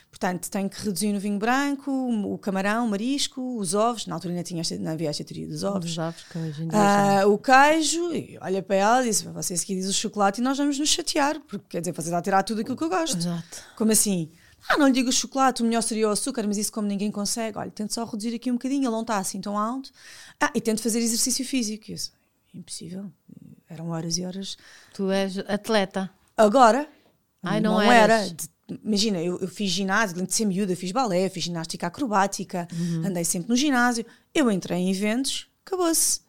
Portanto, tem que reduzir no vinho branco, o camarão, o marisco, os ovos. Na altura ainda tinha esta, não havia esta teoria dos ovos. Dos ovos que hoje em dia uh, o queijo, e olha para ela e diz: vocês aqui diz o chocolate e nós vamos nos chatear, porque quer dizer, você está a tirar tudo aquilo que eu gosto. Exato. Como assim? Ah, não lhe digo o chocolate, o melhor seria o açúcar, mas isso como ninguém consegue. Olha, tento só reduzir aqui um bocadinho, ele não está assim tão alto. Ah, e tento fazer exercício físico. Isso, impossível eram horas e horas. Tu és atleta. Agora, Ai, não, não era. De, imagina, eu, eu, fiz ginásio, antes de ser miúda, fiz balé, fiz ginástica acrobática, uhum. andei sempre no ginásio. Eu entrei em eventos, acabou-se.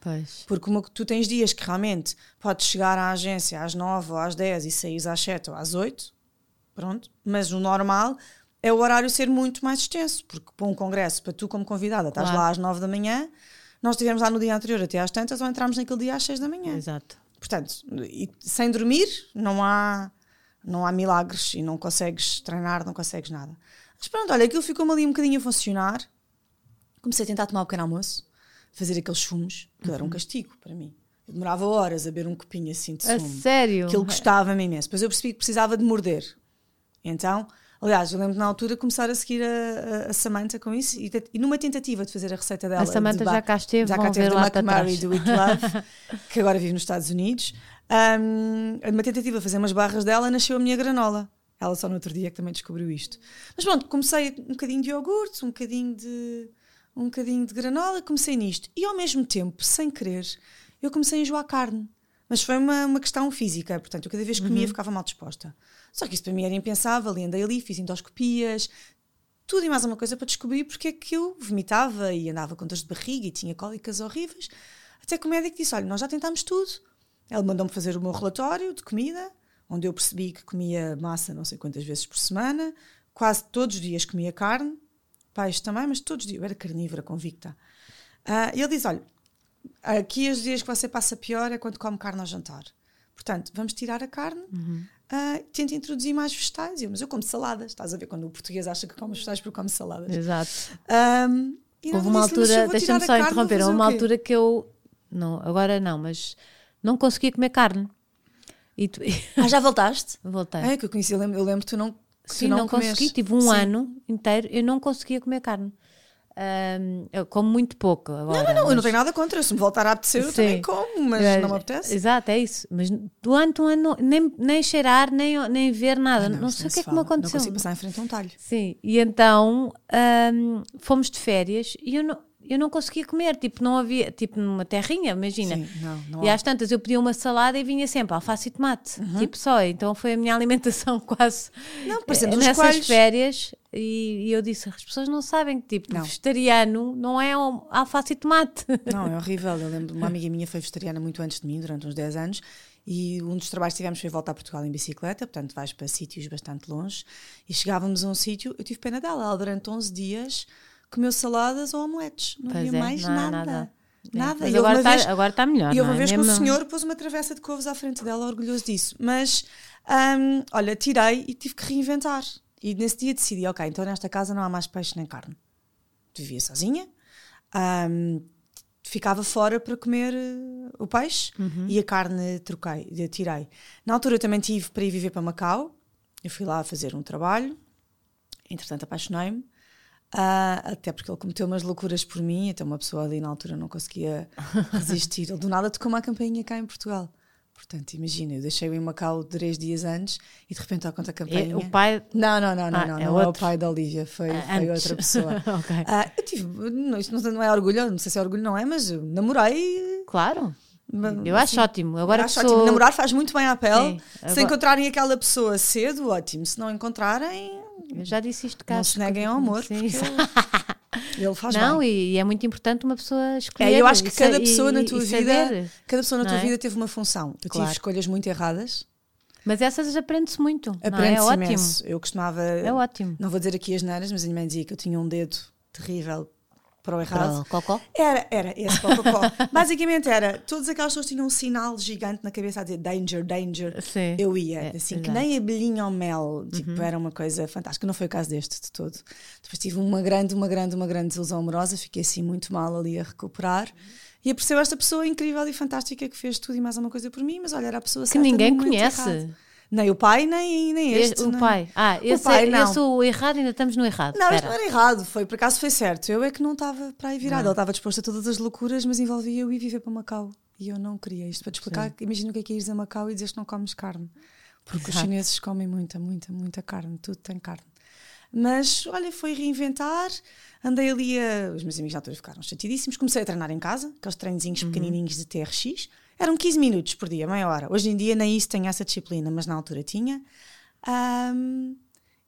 Porque como tu tens dias que realmente podes chegar à agência às 9 ou às 10 e saís às 7 ou às 8, pronto. Mas o normal é o horário ser muito mais extenso, porque para um congresso, para tu como convidada, estás claro. lá às 9 da manhã, nós estivemos lá no dia anterior até às tantas ou entramos naquele dia às 6 da manhã. Exato. Portanto, sem dormir não há, não há milagres e não consegues treinar, não consegues nada. Mas pronto, olha, aquilo ficou-me ali um bocadinho a funcionar. Comecei a tentar tomar um pequeno almoço, fazer aqueles fumos, que uhum. era um uhum. castigo para mim. Eu demorava horas a beber um copinho assim de sumo. A sério? Que ele gostava-me imenso. Depois eu percebi que precisava de morder. Então, aliás, eu lembro na altura começar a seguir a, a, a Samantha com isso e, e, numa tentativa de fazer a receita dela. A Samantha já cá esteve, já cá esteve do McMurray do It Love, que agora vive nos Estados Unidos. Um, numa tentativa de fazer umas barras dela, nasceu a minha granola. Ela só no outro dia que também descobriu isto. Mas pronto, comecei um bocadinho de iogurte, um bocadinho de um bocadinho de granola, comecei nisto. E ao mesmo tempo, sem querer, eu comecei a enjoar carne. Mas foi uma, uma questão física, portanto, eu cada vez que comia uhum. ficava mal disposta. Só que isso para mim era impensável, e andei ali, fiz endoscopias, tudo e mais uma coisa para descobrir porque é que eu vomitava e andava com dores de barriga e tinha cólicas horríveis. Até que o médico disse: Olha, nós já tentámos tudo. Ele mandou-me fazer o meu relatório de comida, onde eu percebi que comia massa não sei quantas vezes por semana, quase todos os dias comia carne, peixe também, mas todos os dias, eu era carnívora convicta. Uh, ele diz: Olha, aqui os dias que você passa pior é quando come carne ao jantar. Portanto, vamos tirar a carne, uhum. Uh, tenta introduzir mais vegetais. Eu, mas eu como saladas, estás a ver quando o português acha que come vegetais porque come saladas. Exato. Um, houve uma disse, altura, deixa-me só interromper, houve uma altura que eu, não, agora não, mas não conseguia comer carne. E tu... Ah, já voltaste? Voltei. É que eu conheci, eu lembro, eu lembro que tu não. Sim, não, não consegui, tive um Sim. ano inteiro, eu não conseguia comer carne. Um, eu como muito pouco agora. Não, não, não, mas... eu não tenho nada contra. Se me voltar a apetecer, eu também como, mas não me apetece. Exato, é isso. Mas durante um ano, nem, nem cheirar, nem, nem ver nada. Ah, não, não sei o que é que me aconteceu. Não consigo passar em frente a um talho. Sim, e então um, fomos de férias e eu não, eu não conseguia comer, tipo, não havia, tipo, numa terrinha, imagina. Sim, não, não e às tantas eu pedia uma salada e vinha sempre alface e tomate, uhum. tipo só. Então foi a minha alimentação quase não, parecendo nessas coelhos. férias. E, e, eu disse: as pessoas não sabem que, tipo, não. vegetariano não é um alface e tomate. Não, é horrível. Eu lembro, uma amiga minha foi vegetariana muito antes de mim, durante uns 10 anos. E um dos trabalhos que tivemos foi voltar a Portugal em bicicleta, portanto vais para sítios bastante longe. E chegávamos a um sítio, eu tive pena dela, ela durante 11 dias comeu saladas ou omeletes. Não pois havia é, mais não nada. nada. Nada. Mas agora está, agora está melhor. E uma é? vez que o senhor pôs uma travessa de couves à frente dela, orgulhoso disso. Mas, um, olha, tirei e tive que reinventar. E nesse dia decidi, ok, então nesta casa não há mais peixe nem carne. Vivia sozinha. Um, ficava fora para comer uh, o peixe uhum. e a carne troquei, tirei. Na altura eu também tive para ir viver para Macau. Eu fui lá fazer um trabalho. Entretanto apaixonei-me. Uh, até porque ele cometeu umas loucuras por mim, então uma pessoa ali na altura não conseguia resistir. Ele do nada tocou uma campainha cá em Portugal. Portanto, imagina, eu deixei-o em Macau três dias antes e de repente toca a campainha. E o pai. Não, não, não, não, ah, não, é não é o pai da Olivia, foi, ah, foi outra pessoa. okay. uh, eu tive, não, isto não, é orgulho, não sei se é orgulho, não é, mas eu namorei. Claro. Eu acho assim, ótimo. Agora acho sou... ótimo. Namorar faz muito bem à pele. Sim, agora... Se encontrarem aquela pessoa cedo, ótimo. Se não encontrarem, eu já disse isto cá. Não se neguem ao amor. Sim. Ele faz não, bem. E, e é muito importante uma pessoa escolher. É, eu acho que cada pessoa na tua vida, cada pessoa na tua é? vida teve uma função. Eu claro. tive escolhas muito erradas. Mas essas aprende-se muito. É? Aprende-se é? é imenso. Eu costumava. É ótimo. Não vou dizer aqui as neiras, mas a minha mãe dizia que eu tinha um dedo terrível para o errado. Para o cocó? Era, era, esse para o cocó. Basicamente era, todas aquelas pessoas tinham um sinal gigante na cabeça a dizer danger, danger. Sim. Eu ia, é, assim, que nem abelhinha ao mel. Tipo, uhum. era uma coisa fantástica. Não foi o caso deste de todo. Depois tive uma grande, uma grande, uma grande desilusão amorosa. Fiquei assim muito mal ali a recuperar. E apareceu esta pessoa incrível e fantástica que fez tudo e mais alguma coisa por mim, mas olha, era a pessoa que ninguém conhece. Errado. Nem o pai, nem, nem este. O pai. Ah, esse, o pai, é, esse o errado, ainda estamos no errado. Não, isto não era errado, foi, por acaso foi certo. Eu é que não estava para aí virada. Ele estava disposto a todas as loucuras, mas envolvia eu ir viver para Macau. E eu não queria isto para te explicar. Imagina o que é que é ires a Macau e dizer que não comes carne. Porque Exato. os chineses comem muita, muita, muita carne. Tudo tem carne. Mas, olha, foi reinventar. Andei ali a... Os meus amigos já todos ficaram chateadíssimos. Comecei a treinar em casa, aqueles treinozinhos uhum. pequenininhos de TRX eram 15 minutos por dia, meia hora. Hoje em dia nem isso tenho essa disciplina, mas na altura tinha. Um,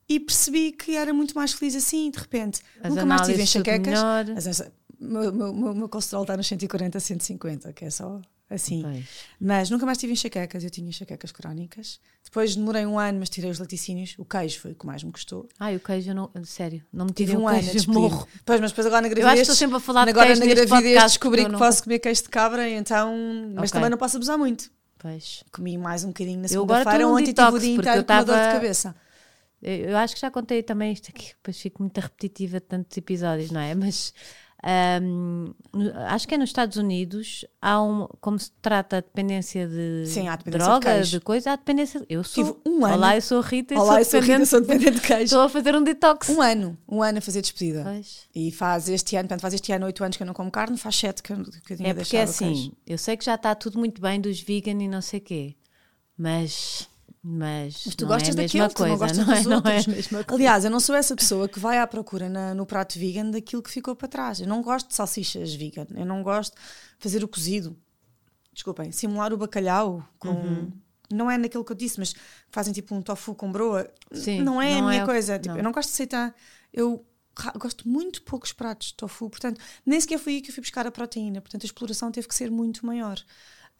e percebi que era muito mais feliz assim, de repente. As Nunca mais tive enxaquecas. o meu, meu, meu, meu colesterol está nos 140, 150, que é só assim. Pois. Mas nunca mais tive enxaquecas, eu tinha enxaquecas crónicas. Depois demorei um ano, mas tirei os laticínios. O queijo foi o que mais me custou. Ai, o queijo, não, sério, não me tive um queijo, ano, morro. Pois, mas depois agora na gravidez. Eu acho que estou sempre a falar de agora queijo na gravidez descobri que, não... posso comer queijo de cabra, então. Mas okay. também não posso abusar muito. Pois. Comi mais um bocadinho na segunda-feira, ontem tive o dia inteiro com uma dor de cabeça. Eu acho que já contei também isto aqui, depois fico muito repetitiva de tantos episódios, não é? Mas um, acho que é nos Estados Unidos há um, como se trata a dependência de Sim, dependência droga, de, de, coisa, há dependência. Eu sou. Tive um ano. Olá, eu sou Rita, eu Olá, sou, dependente, sou dependente de queijo. Estou a fazer um detox. Um ano, um ano a fazer despedida. Pois. E faz este ano, portanto, faz este ano oito anos que eu não como carne, faz sete que eu, que eu tinha É porque é assim, eu sei que já está tudo muito bem dos vegan e não sei o quê, mas mas, mas tu não gostas é a mesma coisa, não, não, é, não é a mesma coisa. Aliás, eu não sou essa pessoa que vai à procura na, no prato vegan daquilo que ficou para trás. Eu não gosto de salsichas vegan, eu não gosto de fazer o cozido. Desculpem, simular o bacalhau com. Uhum. Não é naquilo que eu disse, mas fazem tipo um tofu com broa. Sim, não é não a minha é coisa. Tipo, eu não gosto de aceitar. Eu gosto muito poucos pratos de tofu, portanto, nem sequer foi aí que eu fui buscar a proteína. Portanto, a exploração teve que ser muito maior.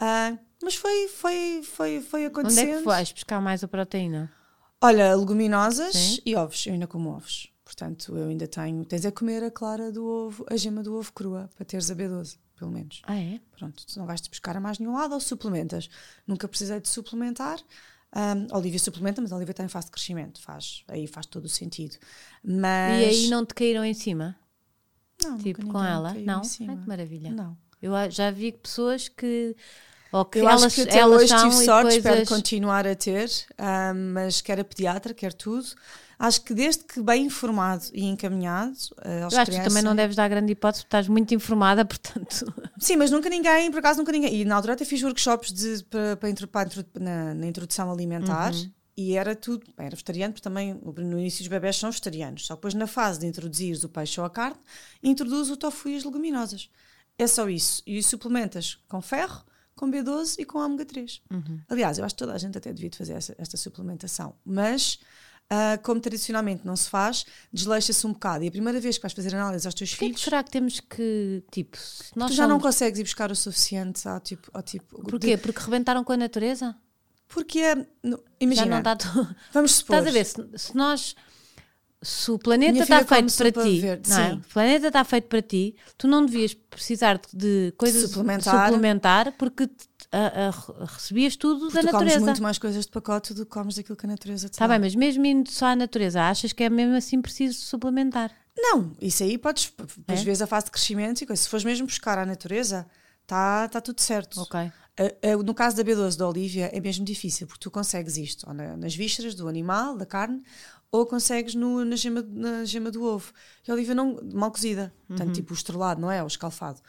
Uh, mas foi, foi, foi, foi acontecendo. Onde é que vais buscar mais a proteína? Olha, leguminosas Sim. e ovos. Eu ainda como ovos. Portanto, eu ainda tenho. Tens a comer a clara do ovo, a gema do ovo crua, para teres a B12, pelo menos. Ah, é? Pronto, tu não vais-te buscar a mais nenhum lado ou suplementas. Nunca precisei de suplementar. Um, Olivia suplementa, mas a Olivia está em fase de crescimento. Faz, aí faz todo o sentido. Mas... E aí não te caíram em cima? Não, tipo com ela? Não? Ai, que maravilha. Não. Eu já vi pessoas que ou que eu elas, acho que até elas hoje tive sorte, coisas... espero continuar a ter, um, mas quer a pediatra, quer tudo. Acho que desde que bem informado e encaminhado. Uh, aos eu acho que também não deves dar grande hipótese, porque estás muito informada, portanto. Sim, mas nunca ninguém, por acaso nunca ninguém. E na altura até fiz workshops de, para, para, para, na, na, introdução alimentar. Uhum. E era tudo, era vegetariano, porque também no início os bebés são vegetarianos. Só depois, na fase de introduzir o peixe ou a carne, introduz o tofu e as leguminosas. É só isso. E suplementas com ferro, com B12 e com ômega 3. Uhum. Aliás, eu acho que toda a gente até devia fazer essa, esta suplementação. Mas, uh, como tradicionalmente não se faz, desleixa-se um bocado. E a primeira vez que vais fazer análise aos teus filhos. Que será que temos que, tipo, nós tu já somos... não consegues ir buscar o suficiente ao tipo. Ao tipo Porquê? De... Porque rebentaram com a natureza? Porque é. Imagina. Já não está tu... Vamos supor. Estás a ver, se, se nós se o planeta está feito para ti, verde, não é? o planeta está feito para ti, tu não devias precisar de coisas suplementar, suplementar porque a, a, recebias tudo porque da tu natureza. comes muito mais coisas de pacote do que comes daquilo que a natureza te Está bem, mas mesmo indo só à natureza, achas que é mesmo assim preciso suplementar? Não, isso aí podes, às é? vezes a fase de crescimento e coisa. Se fores mesmo buscar à natureza, está tá tudo certo. Ok. No caso da B12 da Olivia é mesmo difícil, porque tu consegues isto, ou nas vísceras do animal, da carne, ou consegues no, na, gema, na gema do ovo. E a Olivia não. mal cozida, uhum. portanto, tipo o estrelado, não é? O escalfado.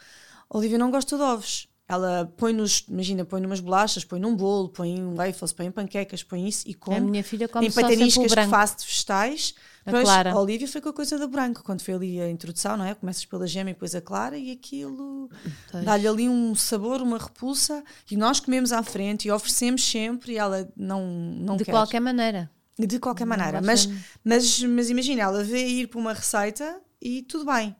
A Olivia não gosta de ovos. Ela põe nos, imagina, põe numas bolachas, põe num bolo, põe em waffles, põe em panquecas, põe isso e come. A minha filha come em pataniscas que faço de vegetais. A mas clara. a Olivia foi com a coisa da branca, quando foi ali a introdução, não é? Começas pela gema e depois a clara e aquilo dá-lhe ali um sabor, uma repulsa e nós comemos à frente e oferecemos sempre e ela não, não de quer. De qualquer maneira. De qualquer maneira. Mas, mas, mas imagina, ela vê ir para uma receita e tudo bem.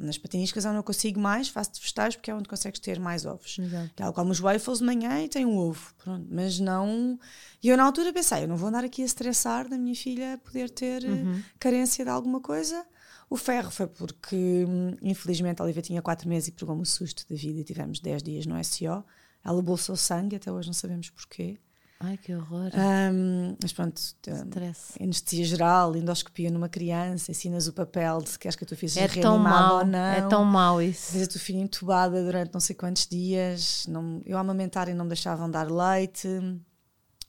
Nas patiniscas eu não consigo mais, faço de vegetais porque é onde consegues ter mais ovos. Exato. Ela come os waffles de manhã e tem um ovo. Pronto. Mas não. E eu na altura pensei, eu não vou andar aqui a estressar da minha filha poder ter eh, uhum. carência de alguma coisa. O ferro foi porque, hum, infelizmente, a Olivia tinha 4 meses e pegou-me o susto da vida e tivemos 10 dias no SO. Ela bolsou sangue, até hoje não sabemos porquê. Ai, que horror. Um, mas pronto, Stress. anestesia geral, endoscopia numa criança, ensinas o papel de se queres que a tua filha seja é tão mau, ou não. É tão mau isso. Vês a tua filha entubada durante não sei quantos dias. Não, eu a amamentar e não me deixavam dar leite.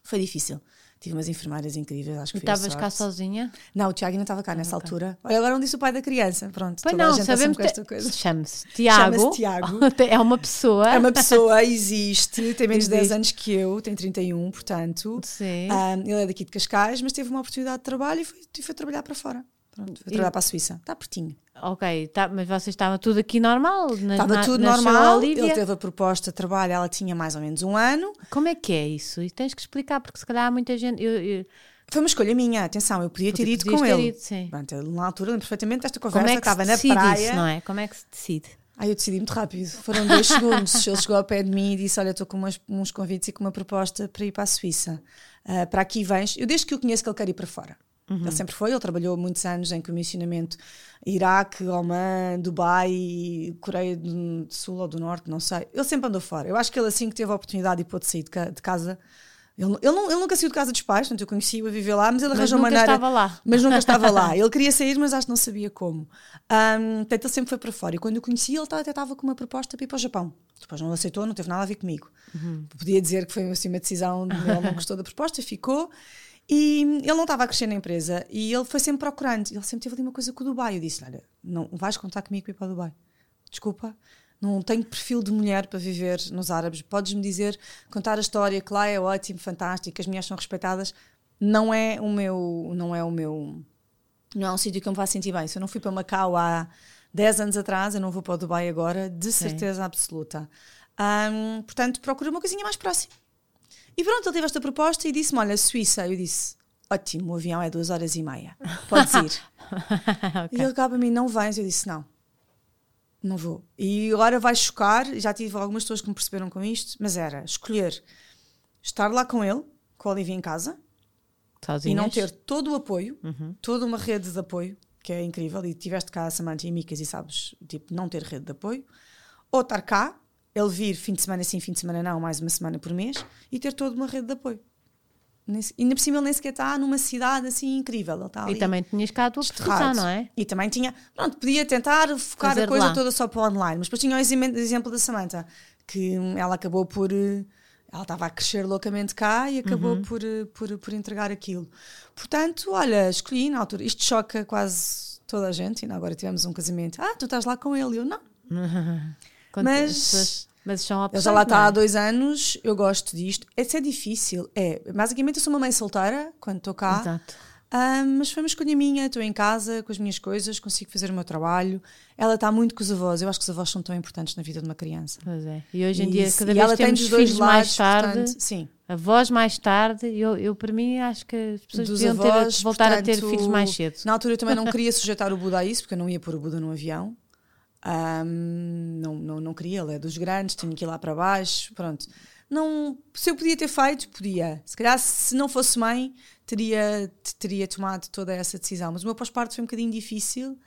Foi difícil. Tive umas enfermeiras incríveis, acho que E estavas cá sozinha? Não, o Tiago ainda estava cá nessa altura. Olha, agora não disse o pai da criança. Pronto, pois não, sabemos que esta coisa. Chama-se Tiago. Chama-se Tiago. é uma pessoa. É uma pessoa, existe, tem menos de 10 anos que eu, tem 31, portanto. Sim. Um, ele é daqui de Cascais, mas teve uma oportunidade de trabalho e foi, e foi trabalhar para fora. Pronto, foi trabalhar para a Suíça. Está pertinho. Ok, tá, mas vocês estavam tudo aqui normal? Na, estava tudo na normal. Ele teve a proposta de trabalho, ela tinha mais ou menos um ano. Como é que é isso? E tens que explicar, porque se calhar há muita gente. Eu, eu... Foi uma escolha minha, atenção, eu podia ter ido com ter ele. Ido, sim. Pronto, na altura, perfeitamente, esta conversa é estava na praia. Isso, não é? Como é que se decide? Aí eu decidi muito rápido, foram dois segundos. Ele chegou ao pé de mim e disse: Olha, estou com umas, uns convites e com uma proposta para ir para a Suíça. Uh, para aqui vens. Eu, desde que o conheço, que ele quer ir para fora. Uhum. Ele sempre foi, ele trabalhou muitos anos em comissionamento Iraque, Oman, Dubai, Coreia do Sul ou do Norte, não sei. Ele sempre andou fora. Eu acho que ele, assim que teve a oportunidade e pôde sair de, casa, ele, ele, não, ele, nunca saiu de casa dos pais, portanto eu conheci-o a viver lá, mas ele arranjou mas maneira. Estava lá. Mas nunca estava lá. Ele queria sair, mas acho que não sabia como. Um, portanto, ele sempre foi para fora. E quando eu conheci, ele até estava com uma proposta para ir para o Japão. Depois não aceitou, não teve nada a ver comigo. Uhum. Podia dizer que foi assim, uma decisão, ele não gostou da proposta, ficou. E ele não estava a crescer na empresa e ele foi sempre procurando. Ele sempre teve ali uma coisa com o Dubai. Eu disse: Olha, não vais contar comigo para ir para o Dubai. Desculpa, não tenho perfil de mulher para viver nos árabes. Podes-me dizer, contar a história que lá é ótimo, fantástico, as mulheres são respeitadas. Não é o meu, não é o meu, não é um sítio que eu me vá sentir bem. Se eu não fui para Macau há 10 anos atrás, eu não vou para o Dubai agora, de certeza Sim. absoluta. Um, portanto, procura uma coisinha mais próxima. E pronto, ele teve esta proposta e disse-me: Olha, Suíça. Eu disse: Ótimo, o avião é duas horas e meia, podes ir. okay. E ele acaba a mim: Não vens? Eu disse: Não, não vou. E agora vai chocar. Já tive algumas pessoas que me perceberam com isto, mas era escolher estar lá com ele, com a Olivia em casa, Sozinhas? e não ter todo o apoio, uhum. toda uma rede de apoio, que é incrível. E tiveste cá a Samantha e Micas e sabes, tipo, não ter rede de apoio, ou estar cá ele vir fim de semana sim, fim de semana não, mais uma semana por mês e ter toda uma rede de apoio. E ainda por cima ele nem sequer está numa cidade assim incrível. Ele está e também tinhas cá a tua profissão, não é? E também tinha, pronto, podia tentar focar Fazer a coisa lá. toda só para o online, mas depois tinha o exemplo da Samantha, que ela acabou por. Ela estava a crescer loucamente cá e acabou uhum. por, por, por entregar aquilo. Portanto, olha, escolhi na altura. Isto choca quase toda a gente. E agora tivemos um casamento. Ah, tu estás lá com ele. Eu não. mas, mas são opções, já lá está é? há dois anos, eu gosto disto. Esse é difícil. É, basicamente eu sou uma mãe solteira quando estou cá. Exato. Um, mas foi uma escolha minha, estou em casa com as minhas coisas, consigo fazer o meu trabalho. Ela está muito com os avós, eu acho que os avós são tão importantes na vida de uma criança. Pois é. E hoje em dia, cada e vez temos filhos lados, mais tarde, portanto, sim. avós mais tarde. Eu, eu, para mim, acho que as pessoas Dos deviam avós, ter, voltar portanto, a ter filhos mais cedo. Na altura eu também não queria sujeitar o Buda a isso, porque eu não ia pôr o Buda no avião. Um, não, não, não queria, ele é dos grandes, tinha que ir lá para baixo, pronto. Não, se eu podia ter feito, podia. Se calhar, se não fosse mãe, teria, teria tomado toda essa decisão. Mas o meu pós-parto foi um bocadinho difícil.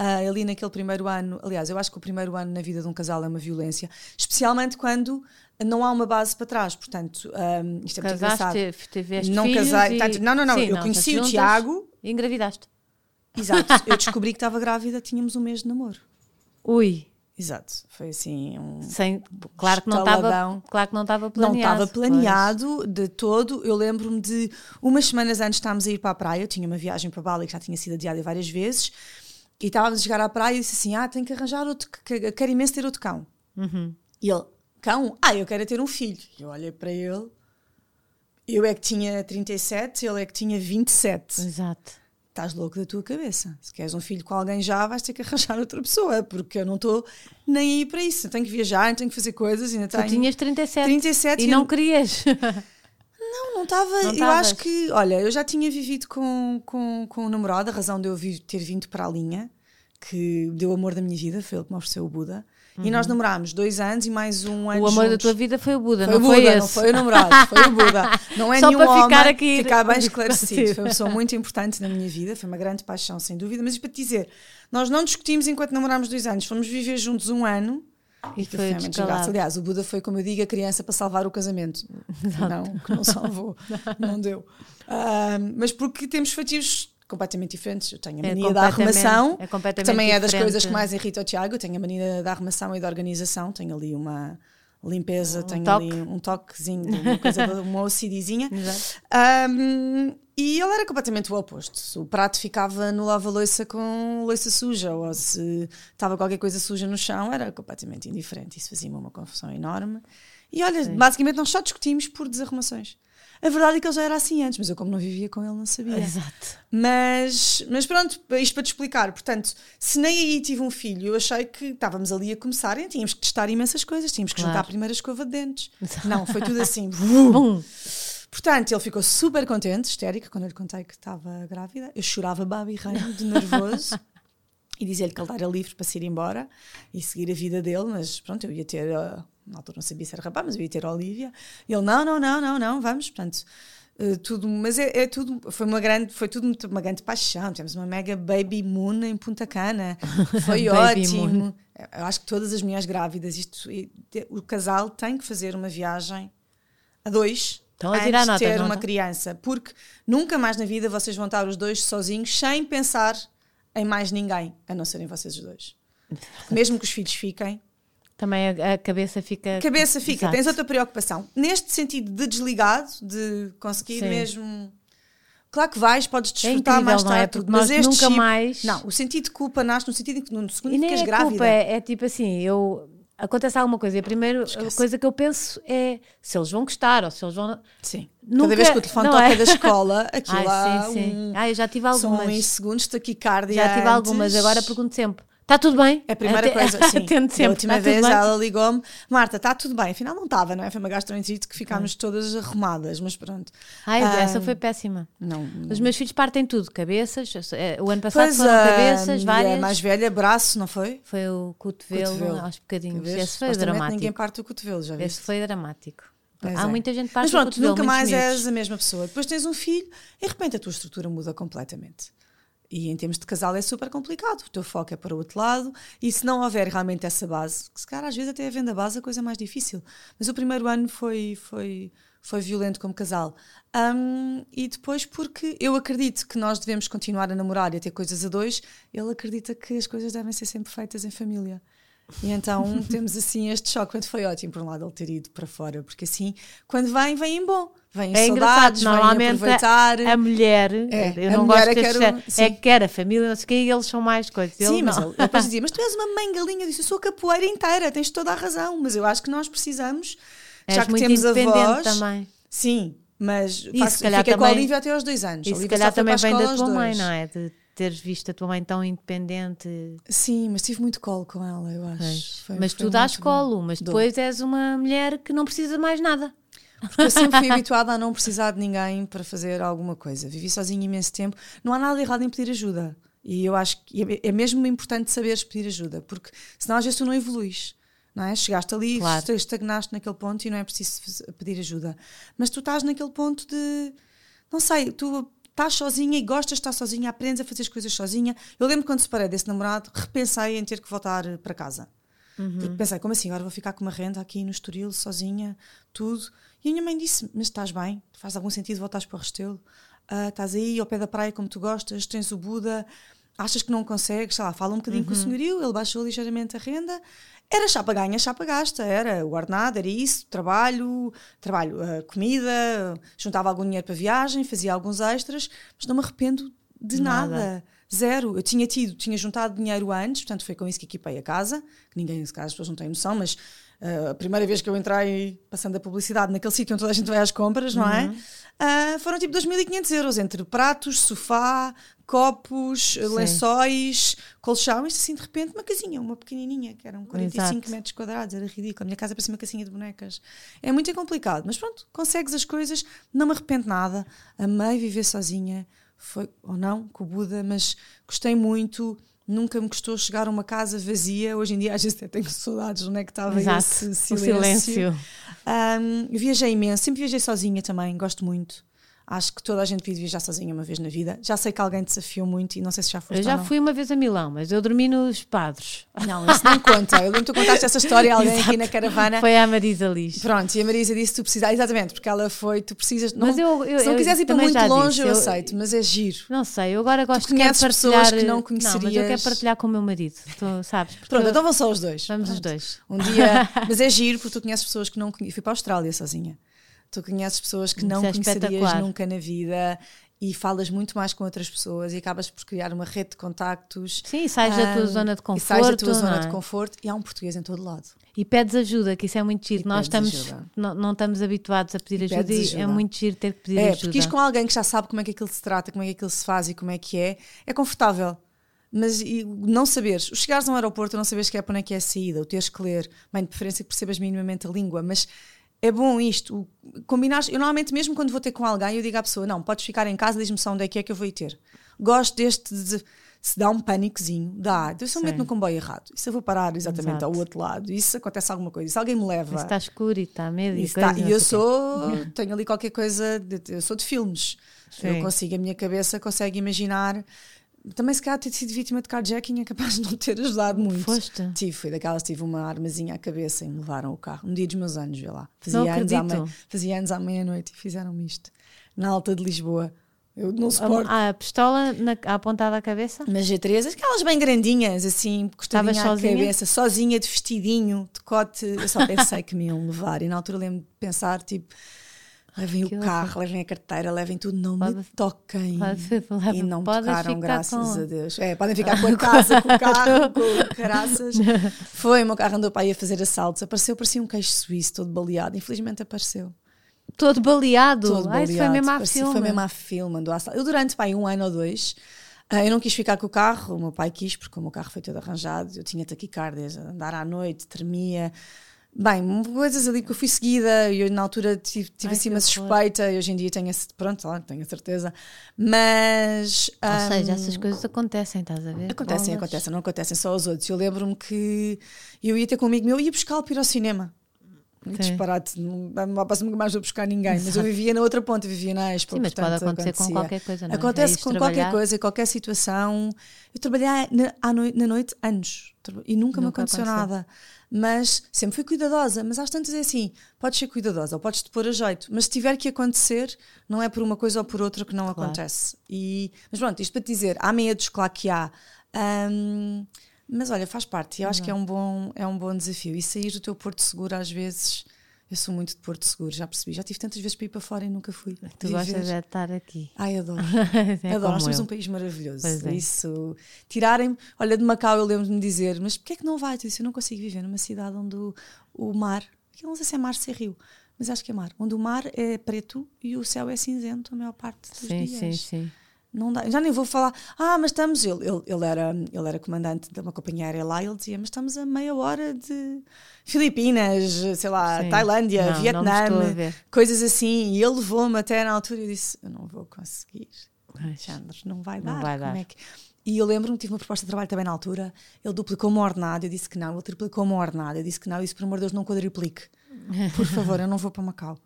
Uh, ali naquele primeiro ano, aliás, eu acho que o primeiro ano na vida de um casal é uma violência, especialmente quando não há uma base para trás. Portanto, um, isto é muito engraçado. Tiveste não casei, e... tanto, não, não, não. Sim, eu não, conheci o Tiago. E engravidaste. Exato. Eu descobri que estava grávida, tínhamos um mês de namoro. Ui. Exato, foi assim um Sem, claro que não estava claro que não estava planeado. Não estava planeado pois. de todo. Eu lembro-me de umas semanas antes estávamos a ir para a praia, eu tinha uma viagem para Bali que já tinha sido adiada várias vezes, e estávamos a chegar à praia e disse assim: "Ah, tenho que arranjar outro, quero imenso ter outro cão". Uhum. E ele: "Cão? Ah, eu quero é ter um filho". E eu olhei para ele. Eu é que tinha 37, ele é que tinha 27. Exato estás louco da tua cabeça. Se queres um filho com alguém já, vais ter que arranjar outra pessoa, porque eu não estou nem aí para isso. Eu tenho que viajar, tenho que fazer coisas. Ainda tu tinhas 37, 37 e, e não querias. Não, não estava. Eu acho que, olha, eu já tinha vivido com, com, com um namorado, a razão de eu vir, ter vindo para a linha, que deu o amor da minha vida, foi ele que me ofereceu o Buda. Uhum. E nós uhum. namorámos dois anos e mais um ano. O amor juntos. da tua vida foi o Buda, foi não o Buda, foi esse? Não foi o namorado, foi o Buda. Não é Só nenhum para homem, ficar aqui. Ficar bem esclarecido. Foi uma pessoa muito importante na minha vida, foi uma grande paixão, sem dúvida. Mas para te dizer, nós não discutimos enquanto namorámos dois anos, fomos viver juntos um ano. E foi desgraça. Aliás, o Buda foi, como eu digo, a criança para salvar o casamento. Exato. Não, que não salvou, não deu. Uh, mas porque temos feitios completamente diferentes. Eu tenho a é mania é da arrumação, é que também é das coisas que mais irrita o Tiago. Eu tenho a mania da arrumação e da organização. Tenho ali uma limpeza, um tenho toque. ali um toquezinho, uma coisa, uma OCDzinha. um, e ele era completamente o oposto. Se o prato ficava no lava-loiça com louça suja, ou se estava qualquer coisa suja no chão, era completamente indiferente. Isso fazia-me uma confusão enorme. E olha, Sim. basicamente nós só discutimos por desarrumações. A verdade é que ele já era assim antes, mas eu, como não vivia com ele, não sabia. Exato. Mas, mas pronto, isto para te explicar. Portanto, se nem aí tive um filho, eu achei que estávamos ali a começar e tínhamos que testar imensas coisas, tínhamos que claro. juntar a primeira escova de dentes. Exato. Não, foi tudo assim. Bum. Portanto, ele ficou super contente, histérica, quando eu lhe contei que estava grávida. Eu chorava babi reino de nervoso. e dizer-lhe que ele era livre para se ir embora e seguir a vida dele, mas pronto, eu ia ter, uh, na altura não sabia se era rapaz, mas eu ia ter a Olivia. E ele, não, não, não, não, não, vamos, portanto, uh, tudo, mas é, é, tudo, foi uma grande, foi tudo uma grande paixão, tivemos uma mega baby moon em Punta Cana, foi ótimo. Eu acho que todas as minhas grávidas, isto, o casal tem que fazer uma viagem a dois, Estão a tirar antes de ter uma criança, porque nunca mais na vida vocês vão estar os dois sozinhos sem pensar em mais ninguém, a não serem vocês os dois. Mesmo que os filhos fiquem. Também a, a cabeça fica. A cabeça fica, Exato. tens outra preocupação. Neste sentido de desligado, de conseguir Sim. mesmo. Claro que vais, podes é desfrutar é incrível, mais tarde, é? Porque mas este nunca chip, mais. Não, o sentido de culpa nasce no sentido em que no segundo e ficas é grávida. Culpa, é, é tipo assim, eu acontece alguma coisa e a primeira Esquece. coisa que eu penso é se eles vão gostar ou se eles vão. Sim. Nunca... Cada vez que o telefone toca é? da escola, aquilo Ai, sim, sim. Um... Ah, eu já tive algumas. São em segundos taquicardia. Já tive algumas, agora pergunto sempre. Está tudo bem? É a primeira coisa, sim. Atendo sempre. A última tá vez ela ligou-me, Marta, está tudo bem. Afinal não estava, não é? Foi uma gastroenterite que ficámos todas arrumadas, mas pronto. Ai, ah, essa foi péssima. Não, não, Os meus filhos partem tudo, cabeças. Eh, o ano passado pois foram cabeças, várias. a mais velha, braço, não foi? Foi o cotovelo, cotovelo. aos bocadinhos. Esse foi dramático. ninguém parte o cotovelo, já viste? Esse foi dramático. Pois Há é. muita gente que parte Mas pronto, nunca mais és a mesma pessoa. Depois tens um filho e de repente a tua estrutura muda completamente. E em termos de casal é super complicado, o teu foco é para o outro lado, e se não houver realmente essa base, que se calhar às vezes até a base a coisa é mais difícil. Mas o primeiro ano foi, foi, foi violento como casal. Um, e depois porque eu acredito que nós devemos continuar a namorar e a ter coisas a dois, ele acredita que as coisas devem ser sempre feitas em família. E então temos assim este choque. Quando foi ótimo, por um lado, ele ter ido para fora, porque assim, quando vem, vem em bom. Vem é saudades, normalmente aproveitar. A, a mulher, é, eu não gosto é que quero, é que quer a família, não sei o quê, e eles são mais coisas. Sim, mas ele, depois dizia, mas tu és uma mãe galinha, eu disse, eu sou capoeira inteira, tens toda a razão, mas eu acho que nós precisamos, és já que temos a voz. também. Sim, mas e faço, fica também, com a Olivia até aos dois anos. E se calhar também vem da tua mãe, não é? De teres visto a tua mãe tão independente. Sim, mas tive muito colo com ela, eu acho. Foi, mas foi tu dás colo, mas depois Dou. és uma mulher que não precisa de mais nada. Porque eu sempre fui habituada a não precisar de ninguém para fazer alguma coisa. Vivi sozinha imenso tempo. Não há nada errado em pedir ajuda. E eu acho que é, é mesmo importante saberes pedir ajuda, porque senão às vezes tu não evoluís. Não é? Chegaste ali, claro. estagnaste naquele ponto e não é preciso pedir ajuda. Mas tu estás naquele ponto de. Não sei, tu estás sozinha e gostas de estar sozinha, aprendes a fazer as coisas sozinha. Eu lembro quando separei desse namorado, repensei em ter que voltar para casa. Uhum. Porque pensei, como assim? Agora vou ficar com uma renda aqui no Estoril, sozinha, tudo. E a minha mãe disse: Mas estás bem? Faz algum sentido voltares para o Restelo? Uh, estás aí ao pé da praia como tu gostas, tens o Buda, achas que não consegues? Sei lá, fala um bocadinho uhum. com o uhum. senhorio, ele baixou ligeiramente a renda era chapa ganha, chapa gasta, era o ordenado, era isso, trabalho, trabalho, uh, comida, juntava algum dinheiro para viagem, fazia alguns extras, mas não me arrependo de nada. nada. Zero. Eu tinha tido, tinha juntado dinheiro antes, portanto foi com isso que equipei a casa, que ninguém, nesse caso, as pessoas não têm noção, mas uh, a primeira vez que eu entrei passando a publicidade naquele sítio onde toda a gente vai às compras, não é? Uh, foram tipo 2.500 euros entre pratos, sofá, copos, Sim. lençóis, colchão, isto assim de repente uma casinha, uma pequenininha, que eram 45 Exato. metros quadrados, era ridículo. A minha casa parecia uma casinha de bonecas. É muito complicado, mas pronto, consegues as coisas, não me arrependo nada. Amei viver sozinha, foi ou não, com o Buda, mas gostei muito. Nunca me custou chegar a uma casa vazia. Hoje em dia, às vezes, até tenho saudades onde é que estava Exato. esse silêncio. Silêncio. Um, viajei imenso, sempre viajei sozinha também, gosto muito. Acho que toda a gente devia viajar sozinha uma vez na vida. Já sei que alguém desafiou muito e não sei se já foste. Eu já fui uma vez a Milão, mas eu dormi nos padres. Não, isso não conta. Eu lembro que tu contaste essa história a alguém Exato. aqui na caravana. Foi a Marisa Liz. Pronto, e a Marisa disse que tu precisas, exatamente, porque ela foi, tu precisas. Não, mas eu, eu, se não quiseres ir para muito longe, disse, eu, eu, aceito, mas é giro. Não sei, eu agora gosto de partilhar. pessoas que não conhecerias. Não, mas eu quero partilhar com o meu marido, tu sabes? Pronto, então vão só os dois. Vamos Pronto. os dois. Um dia, mas é giro porque tu conheces pessoas que não conheces. Fui para a Austrália sozinha tu conheces pessoas que não é conhecerias nunca na vida e falas muito mais com outras pessoas e acabas por criar uma rede de contactos. Sim, sais um, da tua zona de conforto. E sais da tua zona é? de conforto e há um português em todo lado. E pedes ajuda, que isso é muito giro. Nós estamos, não, não, estamos habituados a pedir e ajuda e ajuda. é muito giro ter que pedir é, ajuda. É, porque isto com alguém que já sabe como é que aquilo se trata, como é que aquilo se faz e como é que é, é confortável. Mas e, não saberes, o chegares a um aeroporto, não saberes que é para onde é que é a saída, o teres que ler, bem, de preferência que percebas minimamente a língua, mas é bom isto, combinar. Eu normalmente, mesmo quando vou ter com alguém, eu digo à pessoa: não, podes ficar em casa, diz-me só onde é que é que eu vou ir ter. Gosto deste de se dá um pânicozinho, dá. Então, se eu meto no comboio errado, e se eu vou parar exatamente Exato. ao outro lado, e se acontece alguma coisa, se alguém me leva. Se está escuro e está medo e, está, e eu sou, tenho ali qualquer coisa, de, eu sou de filmes. Sim. Eu consigo, a minha cabeça consegue imaginar. Também se calhar ter sido vítima de carjacking é capaz de não ter ajudado muito. Foste? Tive, fui daquelas, tive uma armazinha à cabeça e me levaram o carro. Um dia dos meus anos, vê lá. Fazia, anos à, meia, fazia anos à meia-noite e fizeram-me isto. Na alta de Lisboa. Eu não suporto. A, a pistola na, apontada à cabeça? Mas G3, aquelas bem grandinhas, assim, costadinha à sozinha? cabeça, sozinha, de vestidinho, de cote. Eu só pensei que me iam levar. E na altura lembro de pensar, tipo, levem o carro, levem a carteira, levem tudo, não pode, me toquem. Pode, e não me tocaram, graças com... a Deus. É, podem ficar com a casa, com o carro, com caraças. Foi, o meu carro andou para aí a fazer assaltos. Apareceu, parecia um queijo suíço, todo baleado. Infelizmente apareceu. Todo baleado. Todo Ai, foi mesmo à filme. Foi mesmo à filme. Eu durante pai, um ano ou dois, uh, eu não quis ficar com o carro, o meu pai quis, porque o meu carro foi todo arranjado, eu tinha taquicardias, andar à noite, tremia. Bem, coisas ali que eu fui seguida e eu na altura tive, tive Ai, assim uma suspeita e hoje em dia tenho, pronto, lá, tenho a certeza. Mas. Ou um, seja, essas coisas acontecem, estás a ver? Acontecem, Bolas. acontecem, não acontecem só aos outros. Eu lembro-me que eu ia ter comigo meu, ia buscar para ir ao cinema. Muito disparate, não, não passo nunca mais vou buscar ninguém, Exato. mas eu vivia na outra ponta, vivia na Expo. Sim, mas pode acontecer acontecia. com qualquer coisa, não é? Acontece é com trabalhar. qualquer coisa, qualquer situação. Eu trabalhei na, noite, na noite anos e nunca, nunca me aconteceu, aconteceu, nada. Mas sempre fui cuidadosa. Mas às tantas é assim: podes ser cuidadosa ou podes te pôr a jeito, mas se tiver que acontecer, não é por uma coisa ou por outra que não claro. acontece. E, mas pronto, isto para te dizer: há medos, claro que há. Um, mas olha, faz parte. Eu acho que é um, bom, é um bom desafio. E sair do teu porto seguro, às vezes, eu sou muito de Porto Seguro, já percebi. Já tive tantas vezes para ir para fora e nunca fui. Tu gostas de estar aqui. Ai, adoro. é adoro. Nós temos um país maravilhoso. É. Isso. Tirarem. Olha, de Macau eu lembro-me de dizer, mas porquê é que não vai? Eu disse, eu não consigo viver numa cidade onde o, o mar. Eu não sei se é mar, se é rio, mas acho que é mar. Onde o mar é preto e o céu é cinzento a maior parte dos sim, dias. Sim, sim, sim. Não dá, já nem vou falar, ah, mas estamos, ele, ele, ele, era, ele era comandante de uma companhia aérea lá, ele dizia, mas estamos a meia hora de Filipinas, sei lá, Sim. Tailândia, não, Vietnã, não coisas assim, e ele levou-me até na altura e disse, eu não vou conseguir, Alexandre, não vai dar, não vai dar. É que... E eu lembro-me, tive uma proposta de trabalho também na altura, ele duplicou-me o ordenado, eu disse que não, ele triplicou-me o ordenado, eu disse que não, e disse, por amor de Deus, não quadriplique, por favor, eu não vou para Macau.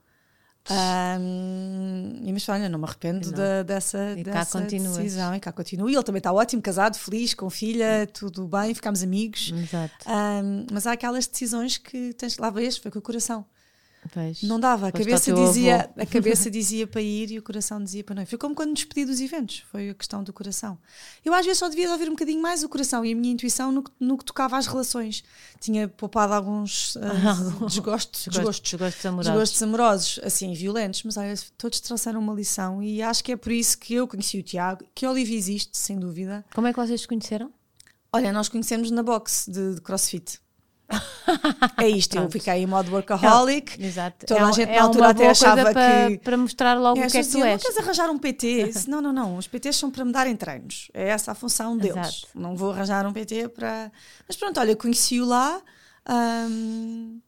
Um, mas olha, não me arrependo não. Da, dessa, e dessa decisão e cá continuo. E ele também está ótimo, casado, feliz, com filha, tudo bem, ficámos amigos. Exato. Um, mas há aquelas decisões que tens lá vês, foi com o coração. Não dava, a cabeça, dizia, a cabeça dizia para ir e o coração dizia para não. Foi como quando me despedi dos eventos, foi a questão do coração. Eu às vezes só devia ouvir um bocadinho mais o coração e a minha intuição no, no que tocava às relações. Tinha poupado alguns uh, desgostos, desgostos, desgostos, amorosos. desgostos amorosos, assim, violentos, mas olha, todos trouxeram uma lição e acho que é por isso que eu conheci o Tiago, que Olivia existe, sem dúvida. Como é que vocês se conheceram? Olha, nós conhecemos na box de, de crossfit. É isto, eu fiquei em modo workaholic. É, exato. Toda é, a gente é na altura até achava para, que. Para mostrar logo é, o que é que tu és. Não queres arranjar um PT? Disse, não, não, não. Os PTs são para me darem treinos. É essa a função deles. Exato. Não vou arranjar um PT para. Mas pronto, olha, conheci-o lá. Um,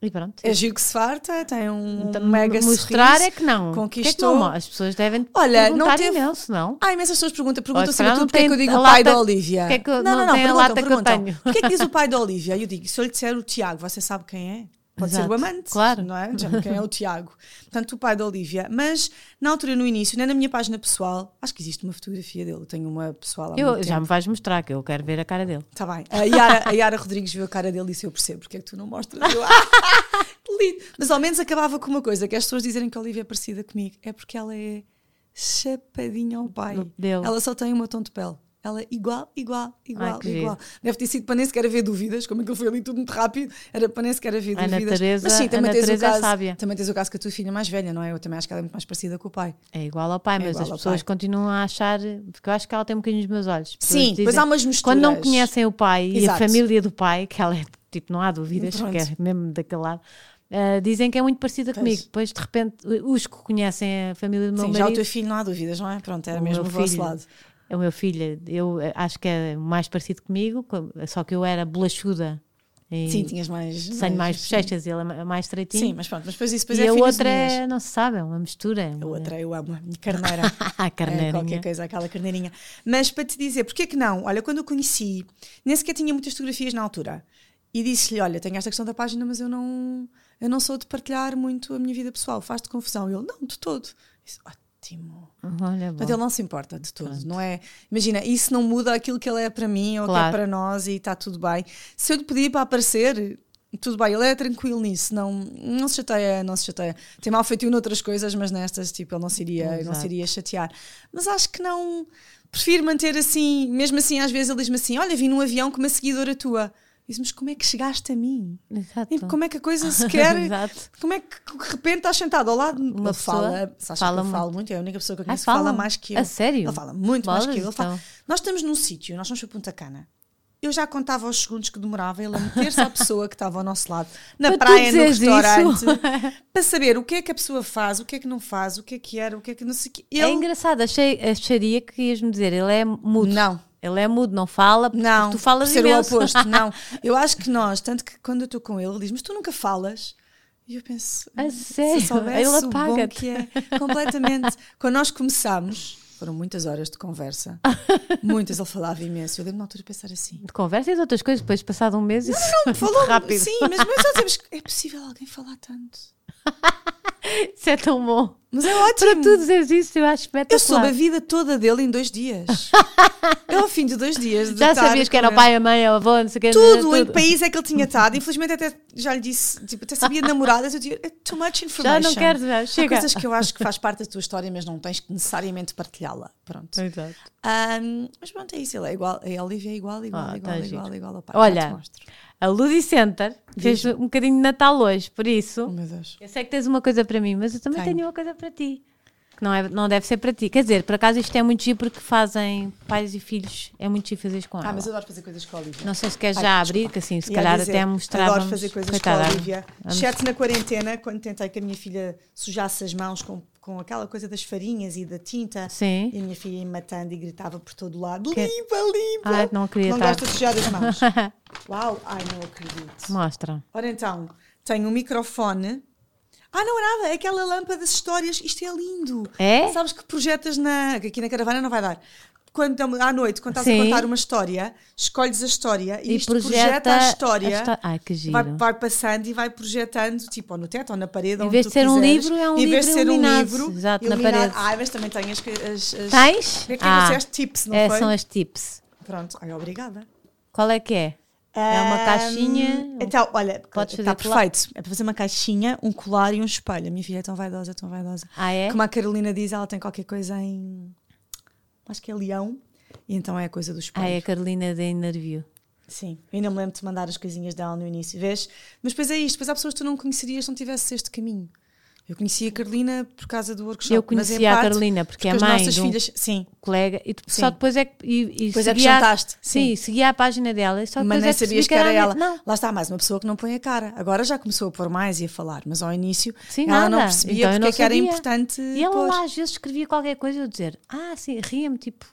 e pronto. É giro que se farta, tem um então, mega Mostrar sorriso, é que não. Conquistou. Que é que não, as pessoas devem Olha, não teve... imenso, não? Ah, imensas pessoas perguntam. Perguntam acima de tudo porque é que eu digo o pai da Olivia. Que não, não, não, não, perguntam, perguntam. Porquê é que diz o pai da Olivia? Eu digo, se eu lhe disser o Tiago, você sabe quem é? Pode Exato. ser o amante, claro. não é? Já quem é o Tiago. Portanto, o pai da Olivia. Mas, na altura, no início, nem na minha página pessoal, acho que existe uma fotografia dele. Tenho uma pessoal há eu, Já me vais mostrar, que eu quero ver a cara dele. Está bem. A Yara, a Yara Rodrigues viu a cara dele e disse: Eu percebo porque é que tu não mostras. Eu, lindo. Mas ao menos acabava com uma coisa: que as pessoas dizerem que a Olivia é parecida comigo. É porque ela é chapadinha ao pai. Dele. Ela só tem um tom de pele. Ela igual, igual, igual, Ai, igual. Deve ter sido para nem sequer haver dúvidas, como aquilo foi ali tudo muito rápido, era para nem sequer haver Ana dúvidas. Teresa, Mas sim, também tens, o caso, sábia. também tens o caso que a tua filha mais velha, não é? Eu também acho que ela é muito mais parecida com o pai. É igual ao pai, é mas as pessoas continuam a achar, porque eu acho que ela tem um bocadinho nos meus olhos. Sim, dizem, há umas misturas. Quando não conhecem o pai Exato. e a família do pai, que ela é, tipo, não há dúvidas, Pronto. que é mesmo daquele lado. Uh, dizem que é muito parecida pois. comigo. Depois, de repente, os que conhecem a família do meu Sim, marido. Já o teu filho não há dúvidas, não é? Pronto, era o mesmo do vosso lado é o meu filho, eu acho que é mais parecido comigo, só que eu era bolachuda sim, tinhas mais. Tenho mais, mais bochechas e ele é mais estreitinho. Sim, mas pronto, mas depois isso depois e é a outra é, não se sabe, é uma mistura. A outra eu amo, a minha carneira. a carneirinha. É, qualquer coisa, aquela carneirinha. Mas para te dizer, porque é que não? Olha, quando eu conheci, nem sequer tinha muitas fotografias na altura. E disse-lhe: Olha, tenho esta questão da página, mas eu não, eu não sou de partilhar muito a minha vida pessoal, faz-te confusão. E ele: Não, de todo. Disse, ótimo. Olha, Portanto, ele não se importa de tudo, não é? Imagina, isso não muda aquilo que ele é para mim ou claro. que é para nós e está tudo bem. Se eu lhe pedir para aparecer, tudo bem, ele é tranquilo nisso, não, não se chateia, não se chateia. Tem mal feito noutras coisas, mas nestas, tipo, ele não se iria, não se iria chatear. Mas acho que não. Prefiro manter assim, mesmo assim, às vezes ele diz-me assim: Olha, vim num avião com uma seguidora tua. Diz, mas como é que chegaste a mim? Exato. Como é que a coisa se quer? como é que de repente estás sentado ao lado? Uma ele fala, fala eu falo muito, é a única pessoa que eu conheço que fala mais que eu. A sério? Ele fala muito Bolas, mais que eu. Fala, então. nós estamos num sítio, nós fomos para Punta Cana. Eu já contava os segundos que demorava ele a meter-se à pessoa que estava ao nosso lado, na para praia, no restaurante, para saber o que é que a pessoa faz, o que é que não faz, o que é que era, o que é que não sei o que. É ele... É engraçado, achei, acharia que ias-me dizer, ele é mudo. Não. Ele é mudo, não fala, não, tu falas ser imenso. o oposto, não. Eu acho que nós, tanto que quando eu estou com ele, ele diz, mas tu nunca falas. E eu penso, a sério? se soubesse ele apaga o que é, completamente. quando nós começamos, foram muitas horas de conversa. muitas, ele falava imenso. Eu lembro na altura de pensar assim. De conversa e de outras coisas, depois passado um mês. Não, não, falou rápido. Sim, mas, mas só dizemos, é possível alguém falar tanto? Isso é tão bom. Mas é ótimo. Para tu dizeres isso, eu acho espetacular. Eu soube a vida toda dele em dois dias. eu, ao fim de dois dias. De já sabias que era o pai, a mãe, o avô, não sei o que. Tudo, tudo. em que país é que ele tinha estado. Infelizmente, até já lhe disse, tipo, até sabia namoradas. Eu dizia, é too much information. Já não quero, já, chega. Há coisas que eu acho que faz parte da tua história, mas não tens que necessariamente partilhá-la. Pronto. Exato. Um, mas pronto, é isso. Ele é igual, a Olivia é igual, igual, ah, igual, tá igual, igual, igual ao pai. Olha. A Ludi Center fez um bocadinho de Natal hoje, por isso. Oh. Eu sei que tens uma coisa para mim, mas eu também tenho, tenho uma coisa para ti que não, é, não deve ser para ti. Quer dizer, por acaso isto é muito giro porque fazem pais e filhos, é muito giro fazer com ela. Ah, mas eu adoro fazer coisas com a Olivia. Não sei se queres já Ai, abrir, que assim, se calhar dizer, até mostrava. Adoro fazer coisas Coitada, com a Olivia. Exceto na quarentena, quando tentei que a minha filha sujasse as mãos com, com aquela coisa das farinhas e da tinta. Sim. E a minha filha ia matando e gritava por todo lado: que... limpa, limpa! Ai, não acredito. Não gosta de sujar as mãos. Uau, ai, não acredito. Mostra. Ora então, tenho um microfone ah, não é nada, é aquela lâmpada das histórias, isto é lindo. É? Sabes que projetas na. Aqui na caravana não vai dar. Quando, à noite, quando estás Sim. a contar uma história, escolhes a história e, e isto projeta, projeta a história. A Ai, que giro. Vai, vai, passando e vai projetando, tipo, ou no teto ou na parede. Em vez de ser quiseres. um livro, é um livro. Em vez de ser um livro, Exato, iluminado. na parede. Ah, mas também tenho as. as, as Tens? É que ah, as tips, não é, foi? São as tips. Pronto, ai, obrigada. Qual é que é? É uma caixinha. Então, olha, está perfeito. É para fazer uma caixinha, um colar e um espelho. A minha filha é tão vaidosa, tão vaidosa. Ah, é? Como a Carolina diz, ela tem qualquer coisa em. Acho que é leão. E então é a coisa do espelho. Ah, é a Carolina da Interview. Sim, eu ainda me lembro de mandar as coisinhas dela no início, vês? Mas depois é isto, depois há pessoas que tu não conhecerias se não tivesse este caminho. Eu conheci a Carolina por causa do workshop. Eu conheci a Carolina porque, porque é mãe de um filhas, sim. colega e sim. só depois é que e, e depois é que chantaste. Sim, sim, seguia a página dela e só mas nem é sabias que era, era ela. Não. Lá está mais uma pessoa que não põe a cara. Agora já começou a pôr mais e a falar, mas ao início sim, ela nada. não percebia então, porque não é que era importante. E ela pôr. lá às vezes escrevia qualquer coisa e eu dizer, ah, sim, ria-me tipo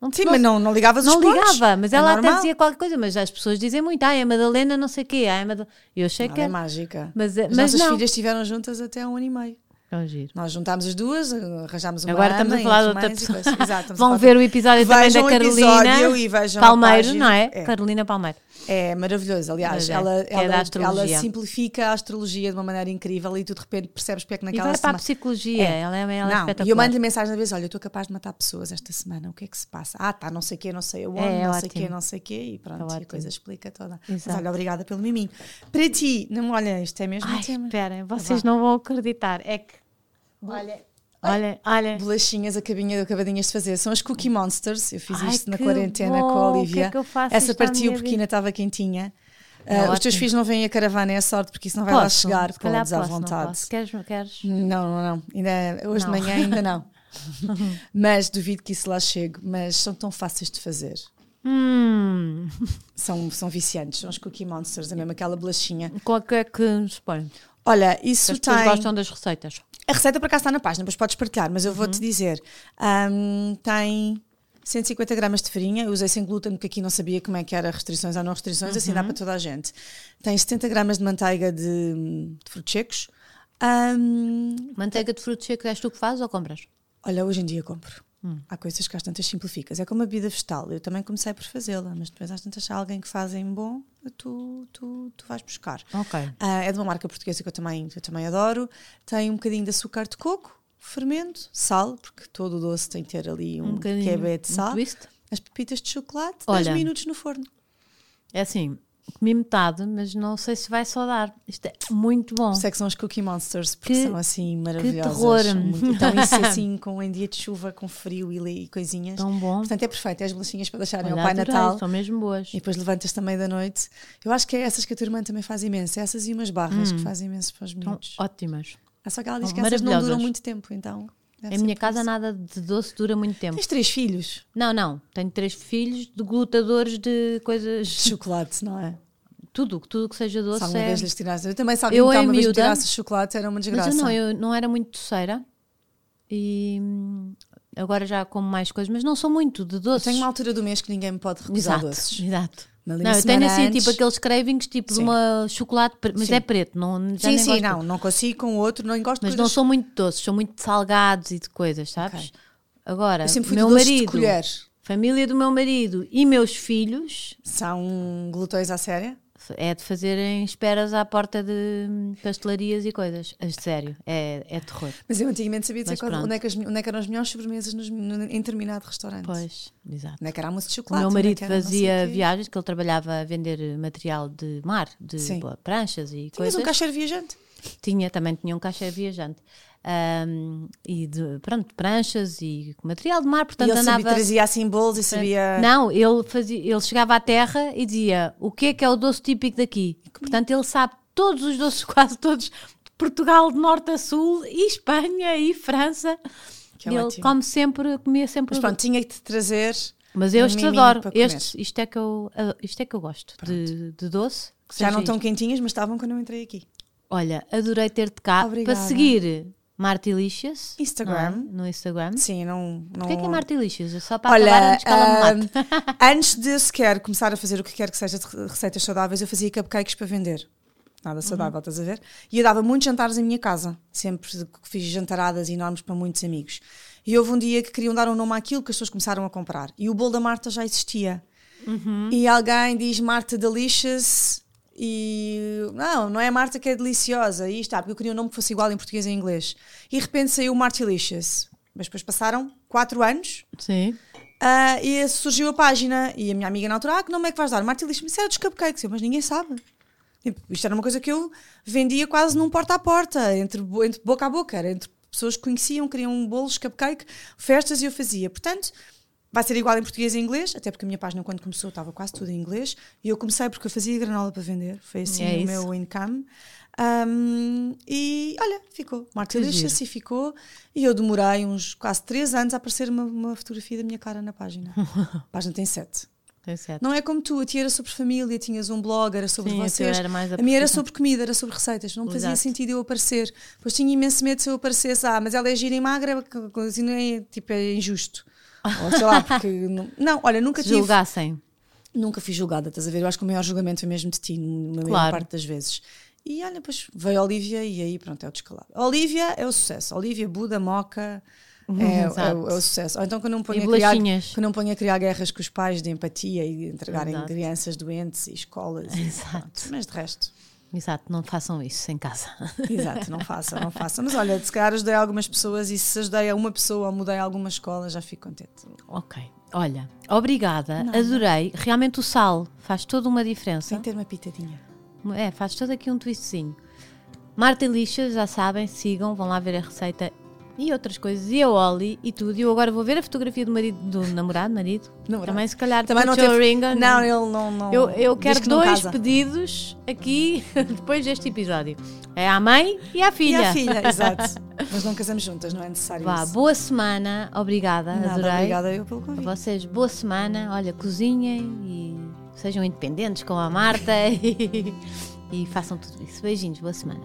não, Sim, mas não, não ligavas não Não ligava, mas é ela normal. até dizia qualquer coisa, mas as pessoas dizem muito, ah, é a Madalena não sei o quê, ah, é Madalena... Eu achei Ela que... é mágica. Mas, as mas nossas não. filhas estiveram juntas até há um ano e meio. É giro. Nós juntámos as duas, arranjámos uma Agora estamos a falar de outra pessoa. Exato, Vão ver o episódio também da Carolina Palmeiro, não é? é? Carolina Palmeiro. É maravilhoso, aliás, é, ela, é ela, ela, simplifica a astrologia de uma maneira incrível e tu de repente percebes porque é que naquela e vai semana... para a psicologia, é. ela, é, ela é não, espetacular. E eu mando-lhe mensagem às vezes, olha, eu estou capaz de matar pessoas esta semana, o que é que se passa? Ah, tá, não sei o quê, não sei aonde, é, não sei o quê, não sei o quê, e pronto, é a coisa explica toda. Exato. Mas olha, obrigada pelo miminho. Para ti, não, olha, isto é mesmo Ai, esperem, vocês não vão acreditar, é que... Olha... Olha, olha. Bolachinhas acabinha, acabadinhas de fazer. São as Cookie Monsters. Eu fiz Ai, isto na quarentena bom. com a Olivia. Que é que eu faço Essa partiu porque ainda estava quentinha. Uh, os teus filhos não vêm a caravana, é a sorte, porque isso não vai posso, lá chegar, podes à vontade. Não queres, queres? Não, não, não. Ainda, hoje não. de manhã ainda não. mas duvido que isso lá chegue. Mas são tão fáceis de fazer. Hum. São, são viciantes, são os Cookie Monsters, é mesmo aquela bolachinha. Qual é que nos põe? Olha, isso As tem. pessoas gostam das receitas. A receita para cá está na página, depois podes partilhar, mas eu vou-te uhum. dizer: um, tem 150 gramas de farinha, eu usei sem glúten porque aqui não sabia como é que era restrições ou não restrições, uhum. assim dá uhum. para toda a gente. Tens 70 gramas de manteiga de, de frutos secos. Um, manteiga de frutos secos és tu que fazes ou compras? Olha, hoje em dia compro. Hum. Há coisas que às tantas simplificas. É como a bebida vegetal. Eu também comecei por fazê-la, mas depois às tantas há alguém que fazem bom, tu, tu, tu vais buscar. Okay. Uh, é de uma marca portuguesa que eu também, eu também adoro. Tem um bocadinho de açúcar de coco, fermento, sal, porque todo o doce tem que ter ali um, um quebé de sal. Um as pepitas de chocolate, Olha, 10 minutos no forno. É assim, comi metade, mas não sei se vai só dar. Isto é muito bom. Isto é que são os Cookie Monsters, porque que, são assim maravilhosas. Que terror! Muito, então, isso assim, com em dia de chuva, com frio e, e coisinhas. Tão bom. Portanto, é perfeito. É as bolachinhas para deixarem Olha, ao Pai adorei, Natal. São mesmo boas. E depois levantas também da noite. Eu acho que é essas que a tua irmã também faz imenso. Essas e umas barras hum. que fazem imenso para os meninos. Ótimas. É só que ela diz que essas não duram muito tempo, então. Deve em minha casa isso. nada de doce dura muito tempo. Tens três filhos? Não, não. Tenho três filhos de glutadores de coisas. Chocolate, não é? tudo, tudo que seja doce. Se alguma é... vez lhes tirasse. Eu também, eu, me uma vez tirasse chocolate, era uma desgraça. Mas eu não, eu não era muito doceira e hum, agora já como mais coisas, mas não sou muito de doces. Eu tenho uma altura do mês que ninguém me pode recusar exato, doces. Exato. Não, eu tenho assim, antes... tipo aqueles cravings, tipo sim. de uma chocolate, mas sim. é preto, não, já Sim, sim, gosto. não, não consigo com o outro, não gosto Mas de não sou muito doces, sou muito salgados e de coisas, sabes? Okay. Agora, eu sempre fui meu de marido, de colher. família do meu marido e meus filhos são glutões à séria? É de fazerem esperas à porta de pastelarias e coisas. Sério, é, é terror. Mas eu antigamente sabia dizer onde é, que as, onde é eram as melhores sobremesas nos, no, em determinado restaurante. Pois, exato. Onde é que era almoço de chocolate. O meu marido fazia viagens, que ele trabalhava a vender material de mar, de pranchas e Tinhas coisas. Tinhas um caixeiro viajante? Tinha, também tinha um caixeiro viajante. Um, e de pronto, pranchas e material de mar, portanto e ele andava. Sabia, trazia assim bolos e sabia. Não, ele, fazia, ele chegava à terra e dizia o que é que é o doce típico daqui. Portanto, ele sabe todos os doces, quase todos, de Portugal de norte a sul, e Espanha e França. Que ele come sempre, comia sempre. Mas pronto, tinha que te trazer. Mas eu este adoro. Estes, isto, é que eu, isto é que eu gosto de, de, doce. Já não estão quentinhas, mas estavam quando eu entrei aqui. Olha, adorei ter-te cá Obrigada. para seguir Martilicious. Instagram. Não, no Instagram. Sim, não. não... Porquê que é Martilicious? É só para Olha, acabar antes que ela me mate. antes de sequer começar a fazer o que quer que seja de receitas saudáveis, eu fazia cupcakes para vender. Nada saudável, uhum. estás a ver? E eu dava muitos jantares em minha casa. Sempre fiz jantaradas enormes para muitos amigos. E houve um dia que queriam dar um nome àquilo que as pessoas começaram a comprar. E o bolo da Marta já existia. Uhum. E alguém diz Marta Delicious e não, não é Marta que é deliciosa, e está, porque eu queria um nome que fosse igual em português e em inglês. E de repente saiu Martilicious. Mas depois passaram quatro anos. Sim. Uh, e surgiu a página. E a minha amiga na altura, ah, que nome é que vais dar? Martilicious. Isso era dos cupcakes. Eu, mas ninguém sabe. Tipo, isto era uma coisa que eu vendia quase num porta a porta, entre, entre boca a boca. Era entre pessoas que conheciam, queriam bolos, cupcake, festas e eu fazia. Portanto, vai ser igual em português e inglês, até porque a minha página, quando começou, estava quase tudo em inglês. E eu comecei porque eu fazia granola para vender, foi assim é o meu income. Um, e olha, ficou. Mark Delicious e ficou. E eu demorei uns quase três anos a aparecer uma, uma fotografia da minha cara na página. a página tem sete. Tem sete. Não é como tu, a ti era sobre família, tinhas um blog, era sobre Sim, vocês. Era mais a, a minha era sobre comida, era sobre receitas. Não fazia sentido eu aparecer. Pois tinha imenso medo se eu aparecesse. Ah, mas ela é gira e magra, assim não é, tipo, é injusto. Ou sei lá, porque. Não, não olha, nunca tive. Julgassem. Nunca fui julgada, estás a ver? Eu acho que o maior julgamento foi mesmo de ti, na claro. maior parte das vezes. E olha, depois veio a Olivia e aí pronto, é o descalado. A Olivia é o sucesso. A Olivia, Buda, Moca. Uhum, é, é, é, o sucesso. Ou então quando não ponho a criar, quando não ponho a criar guerras com os pais de empatia e entregarem Exato. crianças doentes e escolas. Exato. E, mas de resto. Exato, não façam isso em casa. Exato, não façam, não façam. Mas olha, se calhar ajudei algumas pessoas e se ajudei a uma pessoa ou mudei alguma escola, já fico contente. Ok. Olha, obrigada, Nada. adorei. Realmente o sal faz toda uma diferença. Tem que ter uma pitadinha. É, faz todo aqui um twistzinho. Marta Lixa, já sabem, sigam, vão lá ver a receita e outras coisas, e a Oli e tudo. E eu agora vou ver a fotografia do marido, do namorado, marido. namorado. Também, se calhar, também não teve... Ringa, não, ele não. não eu, eu quero que dois pedidos aqui depois deste episódio: é à mãe e à filha. E à filha, exato. Mas não casamos juntas, não é necessário. Vá, isso. boa semana, obrigada, Nada, adorei. Obrigada eu pelo convite. A vocês, boa semana, olha, cozinhem e sejam independentes com a Marta e, e façam tudo isso. Beijinhos, boa semana.